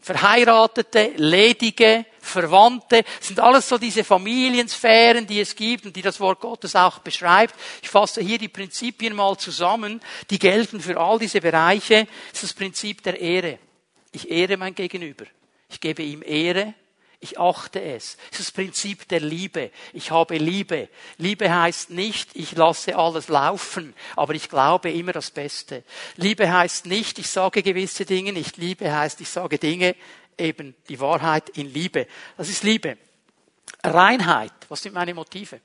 Verheiratete, Ledige, Verwandte, sind alles so diese Familiensphären, die es gibt und die das Wort Gottes auch beschreibt. Ich fasse hier die Prinzipien mal zusammen, die gelten für all diese Bereiche. Das ist das Prinzip der Ehre. Ich ehre mein Gegenüber. Ich gebe ihm Ehre ich achte es. Es ist das Prinzip der Liebe. Ich habe Liebe. Liebe heißt nicht, ich lasse alles laufen, aber ich glaube immer das Beste. Liebe heißt nicht, ich sage gewisse Dinge nicht. Liebe heißt, ich sage Dinge, eben die Wahrheit in Liebe. Das ist Liebe. Reinheit. Was sind meine Motive?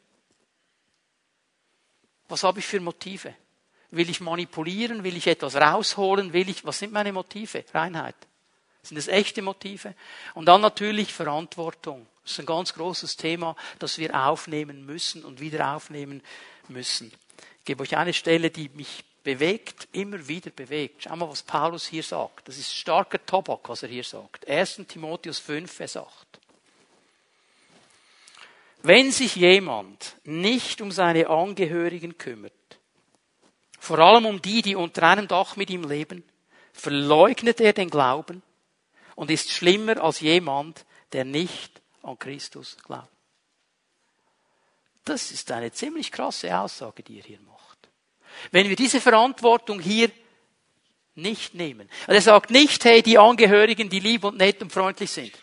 Was habe ich für Motive? Will ich manipulieren? Will ich etwas rausholen? Will ich, was sind meine Motive? Reinheit. Sind das echte Motive? Und dann natürlich Verantwortung. Das ist ein ganz großes Thema, das wir aufnehmen müssen und wieder aufnehmen müssen. Ich gebe euch eine Stelle, die mich bewegt, immer wieder bewegt. Schau mal, was Paulus hier sagt. Das ist starker Tobak, was er hier sagt. 1. Timotheus 5, Vers 8. Wenn sich jemand nicht um seine Angehörigen kümmert, vor allem um die, die unter einem Dach mit ihm leben, verleugnet er den Glauben und ist schlimmer als jemand, der nicht an Christus glaubt. Das ist eine ziemlich krasse Aussage, die er hier macht. Wenn wir diese Verantwortung hier nicht nehmen. Und er sagt nicht, hey, die Angehörigen, die lieb und nett und freundlich sind.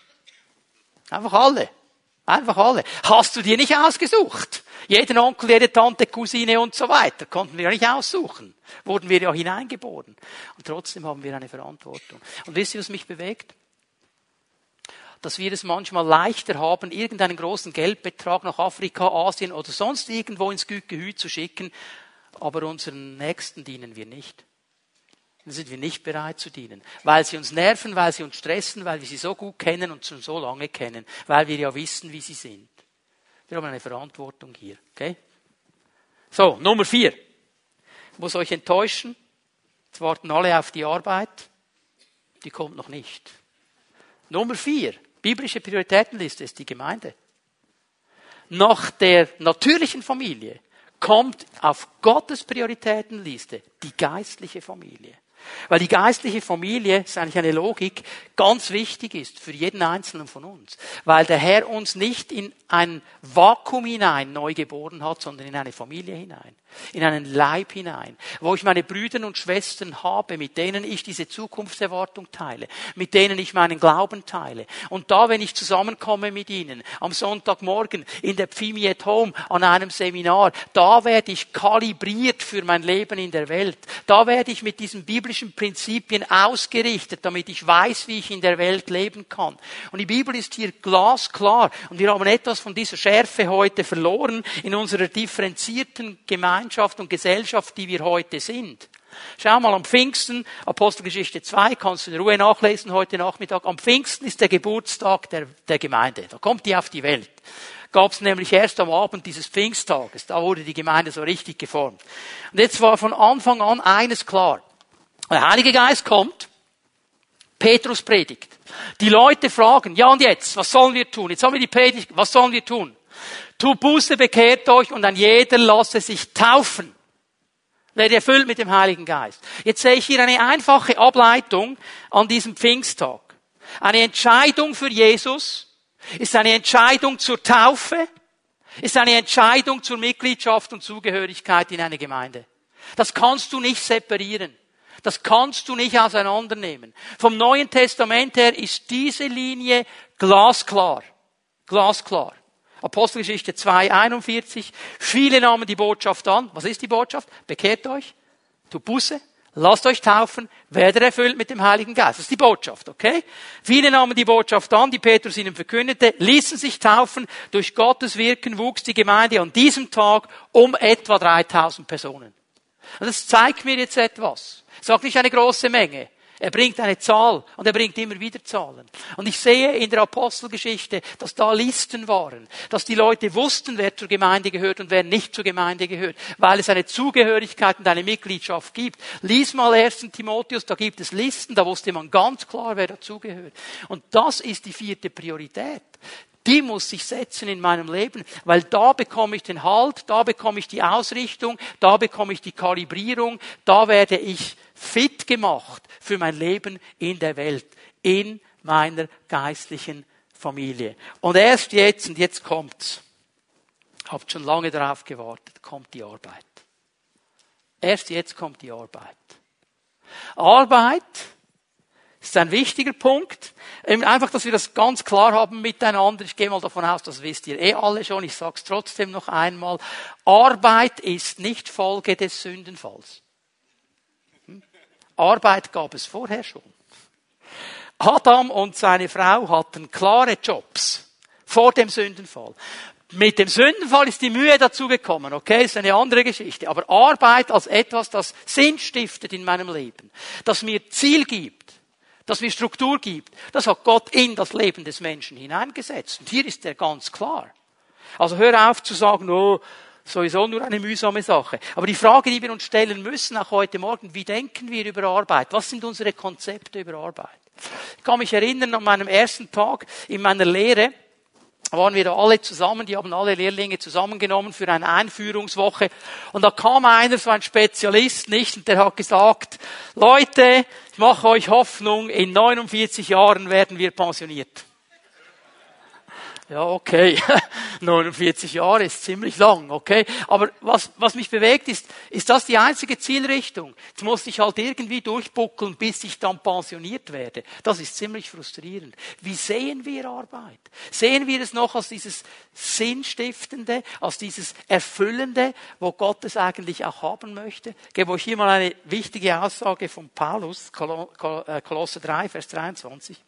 Einfach alle. Einfach alle. Hast du dir nicht ausgesucht? Jeden Onkel, jede Tante, Cousine und so weiter konnten wir ja nicht aussuchen. Wurden wir ja hineingeboren. Und trotzdem haben wir eine Verantwortung. Und wisst ihr, was mich bewegt? Dass wir es manchmal leichter haben, irgendeinen großen Geldbetrag nach Afrika, Asien oder sonst irgendwo ins Gehü zu schicken, aber unseren Nächsten dienen wir nicht dann sind wir nicht bereit zu dienen. Weil sie uns nerven, weil sie uns stressen, weil wir sie so gut kennen und schon so lange kennen, weil wir ja wissen, wie sie sind. Wir haben eine Verantwortung hier. Okay? So, Nummer vier. Ich muss euch enttäuschen. Jetzt warten alle auf die Arbeit. Die kommt noch nicht. Nummer vier. Biblische Prioritätenliste ist die Gemeinde. Nach der natürlichen Familie kommt auf Gottes Prioritätenliste die geistliche Familie. Weil die geistliche Familie, ist eigentlich eine Logik, ganz wichtig ist für jeden Einzelnen von uns. Weil der Herr uns nicht in ein Vakuum hinein neu geboren hat, sondern in eine Familie hinein in einen Leib hinein, wo ich meine Brüder und Schwestern habe, mit denen ich diese Zukunftserwartung teile, mit denen ich meinen Glauben teile. Und da, wenn ich zusammenkomme mit ihnen, am Sonntagmorgen in der Pfimi at Home an einem Seminar, da werde ich kalibriert für mein Leben in der Welt. Da werde ich mit diesen biblischen Prinzipien ausgerichtet, damit ich weiß, wie ich in der Welt leben kann. Und die Bibel ist hier glasklar. Und wir haben etwas von dieser Schärfe heute verloren in unserer differenzierten Gemeinschaft und Gesellschaft, die wir heute sind. Schau mal, am Pfingsten, Apostelgeschichte 2, kannst du in Ruhe nachlesen heute Nachmittag, am Pfingsten ist der Geburtstag der, der Gemeinde. Da kommt die auf die Welt. Gab es nämlich erst am Abend dieses Pfingsttages. Da wurde die Gemeinde so richtig geformt. Und jetzt war von Anfang an eines klar. Der Heilige Geist kommt, Petrus predigt. Die Leute fragen, ja und jetzt, was sollen wir tun? Jetzt haben wir die Predigt, was sollen wir tun? Tu Buße, bekehrt euch und ein jeder lasse sich taufen. Werde erfüllt mit dem Heiligen Geist. Jetzt sehe ich hier eine einfache Ableitung an diesem Pfingsttag. Eine Entscheidung für Jesus ist eine Entscheidung zur Taufe, ist eine Entscheidung zur Mitgliedschaft und Zugehörigkeit in eine Gemeinde. Das kannst du nicht separieren. Das kannst du nicht auseinandernehmen. Vom Neuen Testament her ist diese Linie glasklar. Glasklar. Apostelgeschichte 2, 41. Viele nahmen die Botschaft an. Was ist die Botschaft? Bekehrt euch, tu Buße, lasst euch taufen, werdet erfüllt mit dem Heiligen Geist. Das ist die Botschaft, okay? Viele nahmen die Botschaft an, die Petrus ihnen verkündete, ließen sich taufen. Durch Gottes Wirken wuchs die Gemeinde an diesem Tag um etwa 3000 Personen. Das zeigt mir jetzt etwas. Sagt nicht eine große Menge. Er bringt eine Zahl und er bringt immer wieder Zahlen. Und ich sehe in der Apostelgeschichte, dass da Listen waren, dass die Leute wussten, wer zur Gemeinde gehört und wer nicht zur Gemeinde gehört, weil es eine Zugehörigkeit und eine Mitgliedschaft gibt. Lies mal 1. Timotheus, da gibt es Listen, da wusste man ganz klar, wer dazugehört. Und das ist die vierte Priorität die muss sich setzen in meinem Leben, weil da bekomme ich den Halt, da bekomme ich die Ausrichtung, da bekomme ich die Kalibrierung, da werde ich fit gemacht für mein Leben in der Welt, in meiner geistlichen Familie. Und erst jetzt, und jetzt kommt's, habt schon lange darauf gewartet, kommt die Arbeit. Erst jetzt kommt die Arbeit. Arbeit ist ein wichtiger Punkt. Einfach, dass wir das ganz klar haben miteinander. Ich gehe mal davon aus, das wisst ihr eh alle schon. Ich sage es trotzdem noch einmal. Arbeit ist nicht Folge des Sündenfalls. Arbeit gab es vorher schon. Adam und seine Frau hatten klare Jobs vor dem Sündenfall. Mit dem Sündenfall ist die Mühe dazugekommen, okay, ist eine andere Geschichte. Aber Arbeit als etwas, das Sinn stiftet in meinem Leben, das mir Ziel gibt, das mir Struktur gibt, das hat Gott in das Leben des Menschen hineingesetzt. Und hier ist er ganz klar. Also hör auf zu sagen, oh, sowieso nur eine mühsame Sache. Aber die Frage, die wir uns stellen müssen, auch heute Morgen, wie denken wir über Arbeit? Was sind unsere Konzepte über Arbeit? Ich kann mich erinnern an meinem ersten Tag in meiner Lehre, waren wir da alle zusammen, die haben alle Lehrlinge zusammengenommen für eine Einführungswoche. Und da kam einer, so ein Spezialist, nicht, und der hat gesagt, Leute, ich mache euch Hoffnung, in 49 Jahren werden wir pensioniert. Ja, okay. 49 Jahre ist ziemlich lang, okay. Aber was, was mich bewegt ist, ist das die einzige Zielrichtung? Jetzt muss ich halt irgendwie durchbuckeln, bis ich dann pensioniert werde. Das ist ziemlich frustrierend. Wie sehen wir Arbeit? Sehen wir es noch als dieses Sinnstiftende, als dieses Erfüllende, wo Gott es eigentlich auch haben möchte? Ich gebe euch hier mal eine wichtige Aussage von Paulus, äh, Kolosse 3, Vers 23.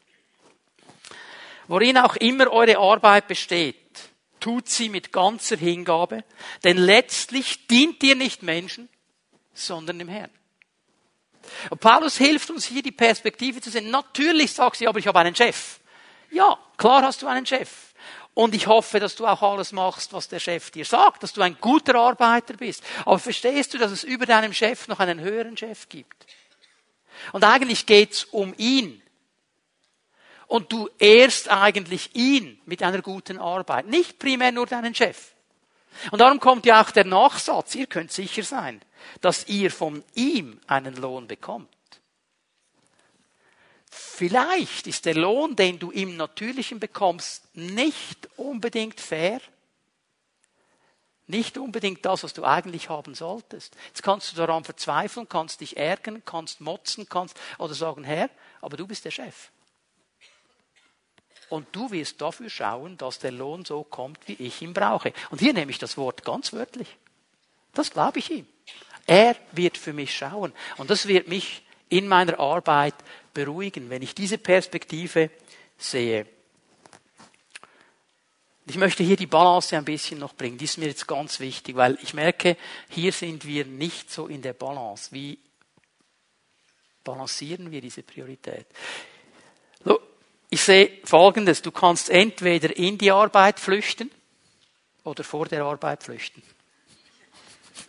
Worin auch immer eure Arbeit besteht, tut sie mit ganzer Hingabe, denn letztlich dient ihr nicht Menschen, sondern dem Herrn. Und Paulus hilft uns hier die Perspektive zu sehen. Natürlich sagst du, aber ich habe einen Chef. Ja, klar hast du einen Chef. Und ich hoffe, dass du auch alles machst, was der Chef dir sagt, dass du ein guter Arbeiter bist. Aber verstehst du, dass es über deinem Chef noch einen höheren Chef gibt? Und eigentlich geht's um ihn und du ehrst eigentlich ihn mit einer guten Arbeit, nicht primär nur deinen Chef. Und darum kommt ja auch der Nachsatz, ihr könnt sicher sein, dass ihr von ihm einen Lohn bekommt. Vielleicht ist der Lohn, den du im Natürlichen bekommst, nicht unbedingt fair, nicht unbedingt das, was du eigentlich haben solltest. Jetzt kannst du daran verzweifeln, kannst dich ärgern, kannst motzen, kannst oder sagen, Herr, aber du bist der Chef. Und du wirst dafür schauen, dass der Lohn so kommt, wie ich ihn brauche. Und hier nehme ich das Wort ganz wörtlich. Das glaube ich ihm. Er wird für mich schauen. Und das wird mich in meiner Arbeit beruhigen, wenn ich diese Perspektive sehe. Ich möchte hier die Balance ein bisschen noch bringen. Die ist mir jetzt ganz wichtig, weil ich merke, hier sind wir nicht so in der Balance. Wie balancieren wir diese Priorität? Ich sehe Folgendes. Du kannst entweder in die Arbeit flüchten oder vor der Arbeit flüchten.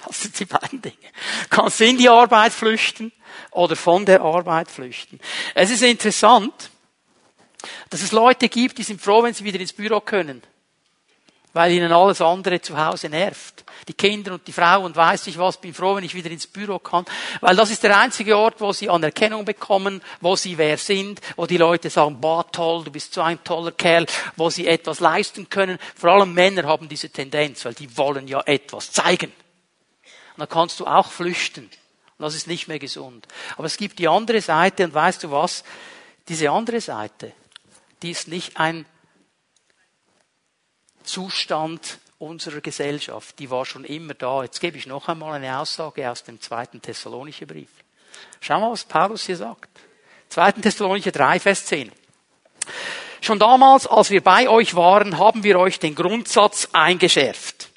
Das sind die beiden Dinge. Du kannst in die Arbeit flüchten oder von der Arbeit flüchten. Es ist interessant, dass es Leute gibt, die sind froh, wenn sie wieder ins Büro können weil ihnen alles andere zu Hause nervt. Die Kinder und die Frau und weiß ich was, bin froh, wenn ich wieder ins Büro kann, weil das ist der einzige Ort, wo sie Anerkennung bekommen, wo sie wer sind, wo die Leute sagen, boah, toll, du bist so ein toller Kerl, wo sie etwas leisten können. Vor allem Männer haben diese Tendenz, weil die wollen ja etwas zeigen. Und dann kannst du auch flüchten. Und das ist nicht mehr gesund. Aber es gibt die andere Seite und weißt du was? Diese andere Seite, die ist nicht ein Zustand unserer Gesellschaft, die war schon immer da. Jetzt gebe ich noch einmal eine Aussage aus dem zweiten Thessalonicher Brief. Schau mal, was Paulus hier sagt. 2. Thessalonicher 3, Vers 10. Schon damals, als wir bei euch waren, haben wir euch den Grundsatz eingeschärft.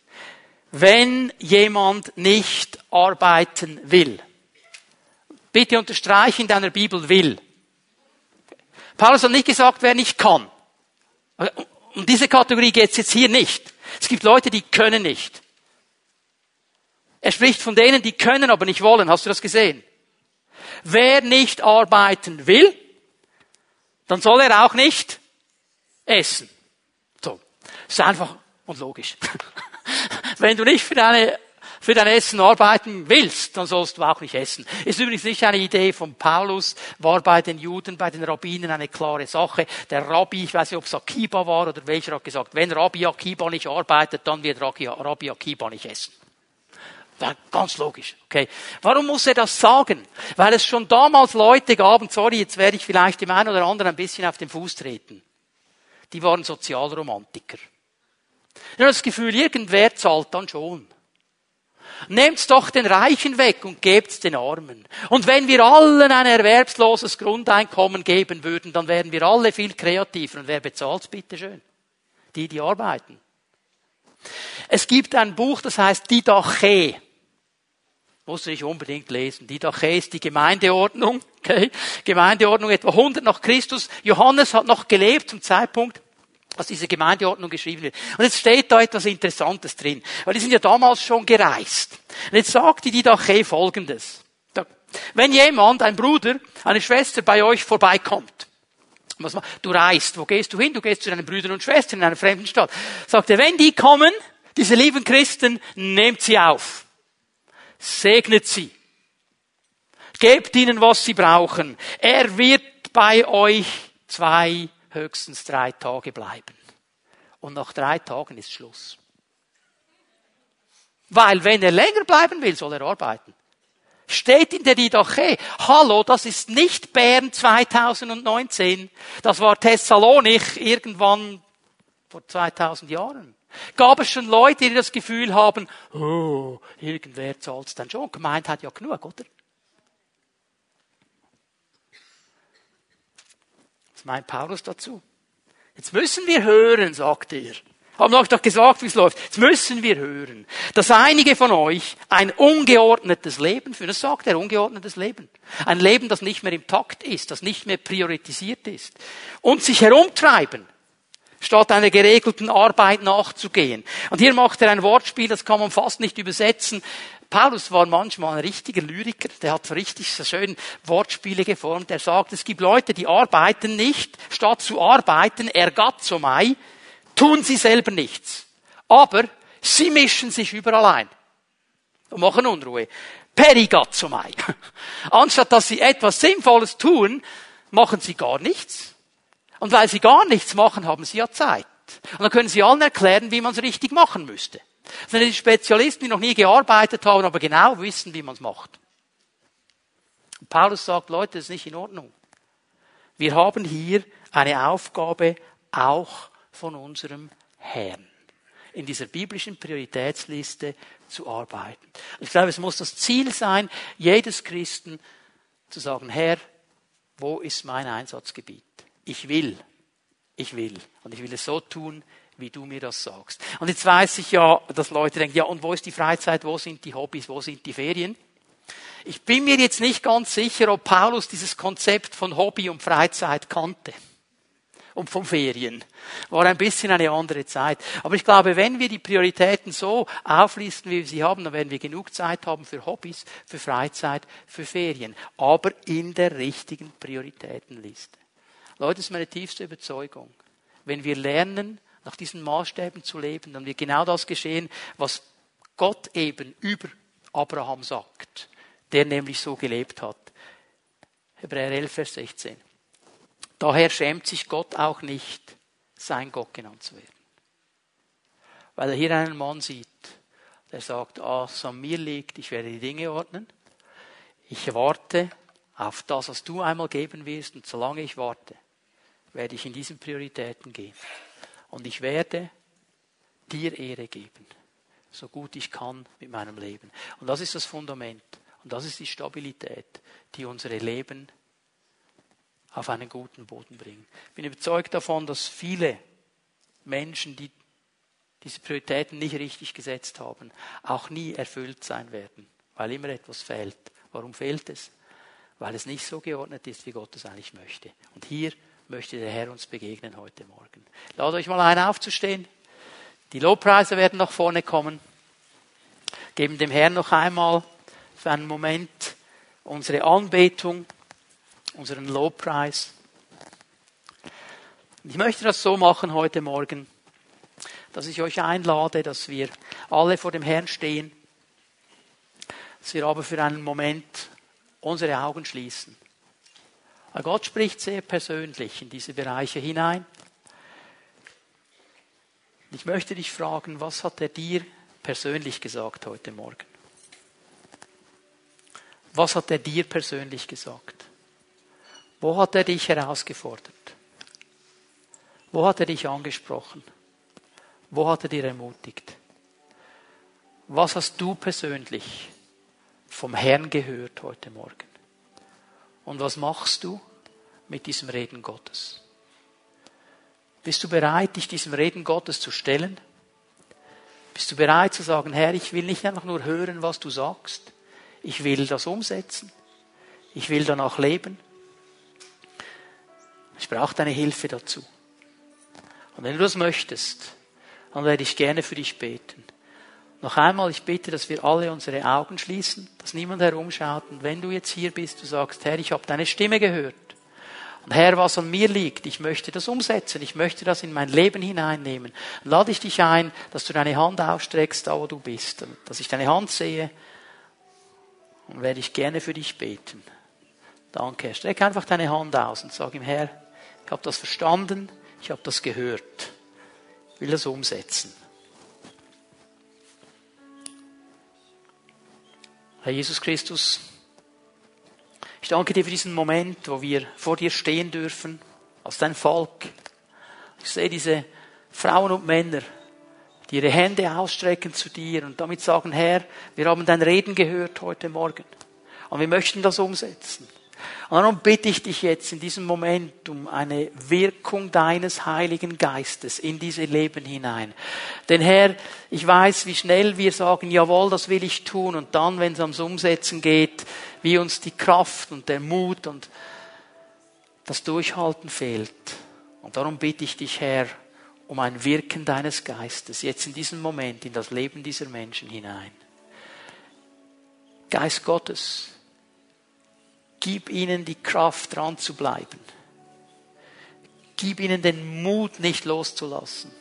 Wenn jemand nicht arbeiten will, bitte unterstreiche in deiner Bibel will. Paulus hat nicht gesagt, wer nicht kann. Um diese Kategorie geht es jetzt hier nicht. Es gibt Leute, die können nicht. Er spricht von denen, die können, aber nicht wollen. Hast du das gesehen? Wer nicht arbeiten will, dann soll er auch nicht essen. So. Ist einfach und logisch. Wenn du nicht für deine für dein Essen arbeiten willst, dann sollst du auch nicht essen. Ist übrigens nicht eine Idee von Paulus, war bei den Juden, bei den Rabbinen eine klare Sache. Der Rabbi, ich weiß nicht, ob es Akiba war oder welcher hat gesagt, wenn Rabbi Akiba nicht arbeitet, dann wird Rabbi Akiba nicht essen. War ganz logisch, okay. Warum muss er das sagen? Weil es schon damals Leute gab, und sorry, jetzt werde ich vielleicht dem einen oder anderen ein bisschen auf den Fuß treten. Die waren Sozialromantiker. Ich habe das Gefühl, irgendwer zahlt dann schon. Nehmt doch den Reichen weg und gebt's den Armen. Und wenn wir allen ein erwerbsloses Grundeinkommen geben würden, dann wären wir alle viel kreativer. Und wer bezahlt's bitte schön? Die, die arbeiten. Es gibt ein Buch, das heißt Didache. Muss ich unbedingt lesen. Didache ist die Gemeindeordnung. Okay? Gemeindeordnung etwa 100 nach Christus. Johannes hat noch gelebt zum Zeitpunkt, dass diese Gemeindeordnung geschrieben wird. Und jetzt steht da etwas Interessantes drin, weil die sind ja damals schon gereist. Und jetzt sagt die Didache folgendes. Wenn jemand, ein Bruder, eine Schwester bei euch vorbeikommt Was, du reist. Wo gehst du hin? Du gehst zu deinen Brüdern und Schwestern in einer fremden Stadt. Sagt er, wenn die kommen, diese lieben Christen, nehmt sie auf. Segnet sie. Gebt ihnen, was sie brauchen. Er wird bei euch zwei, höchstens drei Tage bleiben. Und nach drei Tagen ist Schluss. Weil wenn er länger bleiben will, soll er arbeiten. Steht in der Didache. Hallo, das ist nicht Bern 2019. Das war Thessalonich irgendwann vor 2000 Jahren. Gab es schon Leute, die das Gefühl haben, oh, irgendwer zahlt es dann schon. Gemeint hat ja genug, oder? Was meint Paulus dazu? Jetzt müssen wir hören, sagt er. Haben euch doch gesagt, wie es läuft. Jetzt müssen wir hören, dass einige von euch ein ungeordnetes Leben führen. Das sagt er, ungeordnetes Leben. Ein Leben, das nicht mehr im Takt ist, das nicht mehr priorisiert ist. Und sich herumtreiben, statt einer geregelten Arbeit nachzugehen. Und hier macht er ein Wortspiel, das kann man fast nicht übersetzen. Paulus war manchmal ein richtiger Lyriker, der hat so richtig so schön Wortspiele geformt. Er sagt, es gibt Leute, die arbeiten nicht, statt zu arbeiten, ergatzomai, tun sie selber nichts. Aber sie mischen sich überall ein und machen Unruhe. Perigatzomai. Anstatt dass sie etwas Sinnvolles tun, machen sie gar nichts. Und weil sie gar nichts machen, haben sie ja Zeit. Und dann können sie allen erklären, wie man es richtig machen müsste. Das sind die Spezialisten, die noch nie gearbeitet haben, aber genau wissen, wie man es macht. Und Paulus sagt, Leute, das ist nicht in Ordnung. Wir haben hier eine Aufgabe auch von unserem Herrn. In dieser biblischen Prioritätsliste zu arbeiten. Ich glaube, es muss das Ziel sein, jedes Christen zu sagen, Herr, wo ist mein Einsatzgebiet? Ich will, ich will. Und ich will es so tun, wie du mir das sagst. Und jetzt weiß ich ja, dass Leute denken, ja, und wo ist die Freizeit, wo sind die Hobbys, wo sind die Ferien? Ich bin mir jetzt nicht ganz sicher, ob Paulus dieses Konzept von Hobby und Freizeit kannte. Und von Ferien. War ein bisschen eine andere Zeit. Aber ich glaube, wenn wir die Prioritäten so auflisten, wie wir sie haben, dann werden wir genug Zeit haben für Hobbys, für Freizeit, für Ferien. Aber in der richtigen Prioritätenliste. Leute, das ist meine tiefste Überzeugung. Wenn wir lernen, nach diesen Maßstäben zu leben, dann wird genau das geschehen, was Gott eben über Abraham sagt, der nämlich so gelebt hat. Hebräer 11, Vers 16. Daher schämt sich Gott auch nicht, sein Gott genannt zu werden. Weil er hier einen Mann sieht, der sagt, ah, es an mir liegt, ich werde die Dinge ordnen. Ich warte auf das, was du einmal geben wirst, und solange ich warte, werde ich in diesen Prioritäten gehen. Und ich werde dir Ehre geben, so gut ich kann mit meinem Leben. Und das ist das Fundament. Und das ist die Stabilität, die unsere Leben auf einen guten Boden bringen. Ich bin überzeugt davon, dass viele Menschen, die diese Prioritäten nicht richtig gesetzt haben, auch nie erfüllt sein werden, weil immer etwas fehlt. Warum fehlt es? Weil es nicht so geordnet ist, wie Gott es eigentlich möchte. Und hier möchte der Herr uns begegnen heute Morgen. Lade euch mal ein, aufzustehen. Die Lobpreise werden nach vorne kommen. Geben dem Herrn noch einmal für einen Moment unsere Anbetung, unseren Lobpreis. Ich möchte das so machen heute Morgen, dass ich euch einlade, dass wir alle vor dem Herrn stehen, dass wir aber für einen Moment unsere Augen schließen. Aber Gott spricht sehr persönlich in diese Bereiche hinein. Ich möchte dich fragen, was hat er dir persönlich gesagt heute Morgen? Was hat er dir persönlich gesagt? Wo hat er dich herausgefordert? Wo hat er dich angesprochen? Wo hat er dir ermutigt? Was hast du persönlich vom Herrn gehört heute Morgen? Und was machst du mit diesem Reden Gottes? Bist du bereit, dich diesem Reden Gottes zu stellen? Bist du bereit zu sagen, Herr, ich will nicht einfach nur hören, was du sagst. Ich will das umsetzen. Ich will danach leben. Ich brauche deine Hilfe dazu. Und wenn du das möchtest, dann werde ich gerne für dich beten. Noch einmal, ich bitte, dass wir alle unsere Augen schließen, dass niemand herumschaut. Und wenn du jetzt hier bist, du sagst, Herr, ich habe deine Stimme gehört. Und Herr, was an mir liegt, ich möchte das umsetzen, ich möchte das in mein Leben hineinnehmen. Dann lade ich dich ein, dass du deine Hand ausstreckst, da wo du bist, dass ich deine Hand sehe und werde ich gerne für dich beten. Danke. Herr. Streck einfach deine Hand aus und sag ihm, Herr, ich habe das verstanden, ich habe das gehört, ich will das umsetzen. Herr Jesus Christus, ich danke dir für diesen Moment, wo wir vor dir stehen dürfen, als dein Volk. Ich sehe diese Frauen und Männer, die ihre Hände ausstrecken zu dir und damit sagen, Herr, wir haben dein Reden gehört heute Morgen und wir möchten das umsetzen. Und darum bitte ich dich jetzt in diesem Moment um eine Wirkung deines Heiligen Geistes in diese Leben hinein. Denn Herr, ich weiß, wie schnell wir sagen, jawohl, das will ich tun. Und dann, wenn es ums Umsetzen geht, wie uns die Kraft und der Mut und das Durchhalten fehlt. Und darum bitte ich dich, Herr, um ein Wirken deines Geistes jetzt in diesem Moment in das Leben dieser Menschen hinein. Geist Gottes, Gib ihnen die Kraft, dran zu bleiben. Gib ihnen den Mut, nicht loszulassen.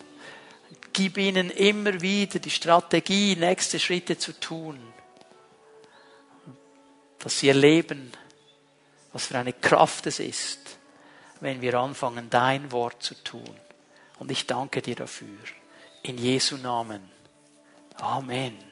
Gib ihnen immer wieder die Strategie, nächste Schritte zu tun. Dass sie erleben, was für eine Kraft es ist, wenn wir anfangen, dein Wort zu tun. Und ich danke dir dafür. In Jesu Namen. Amen.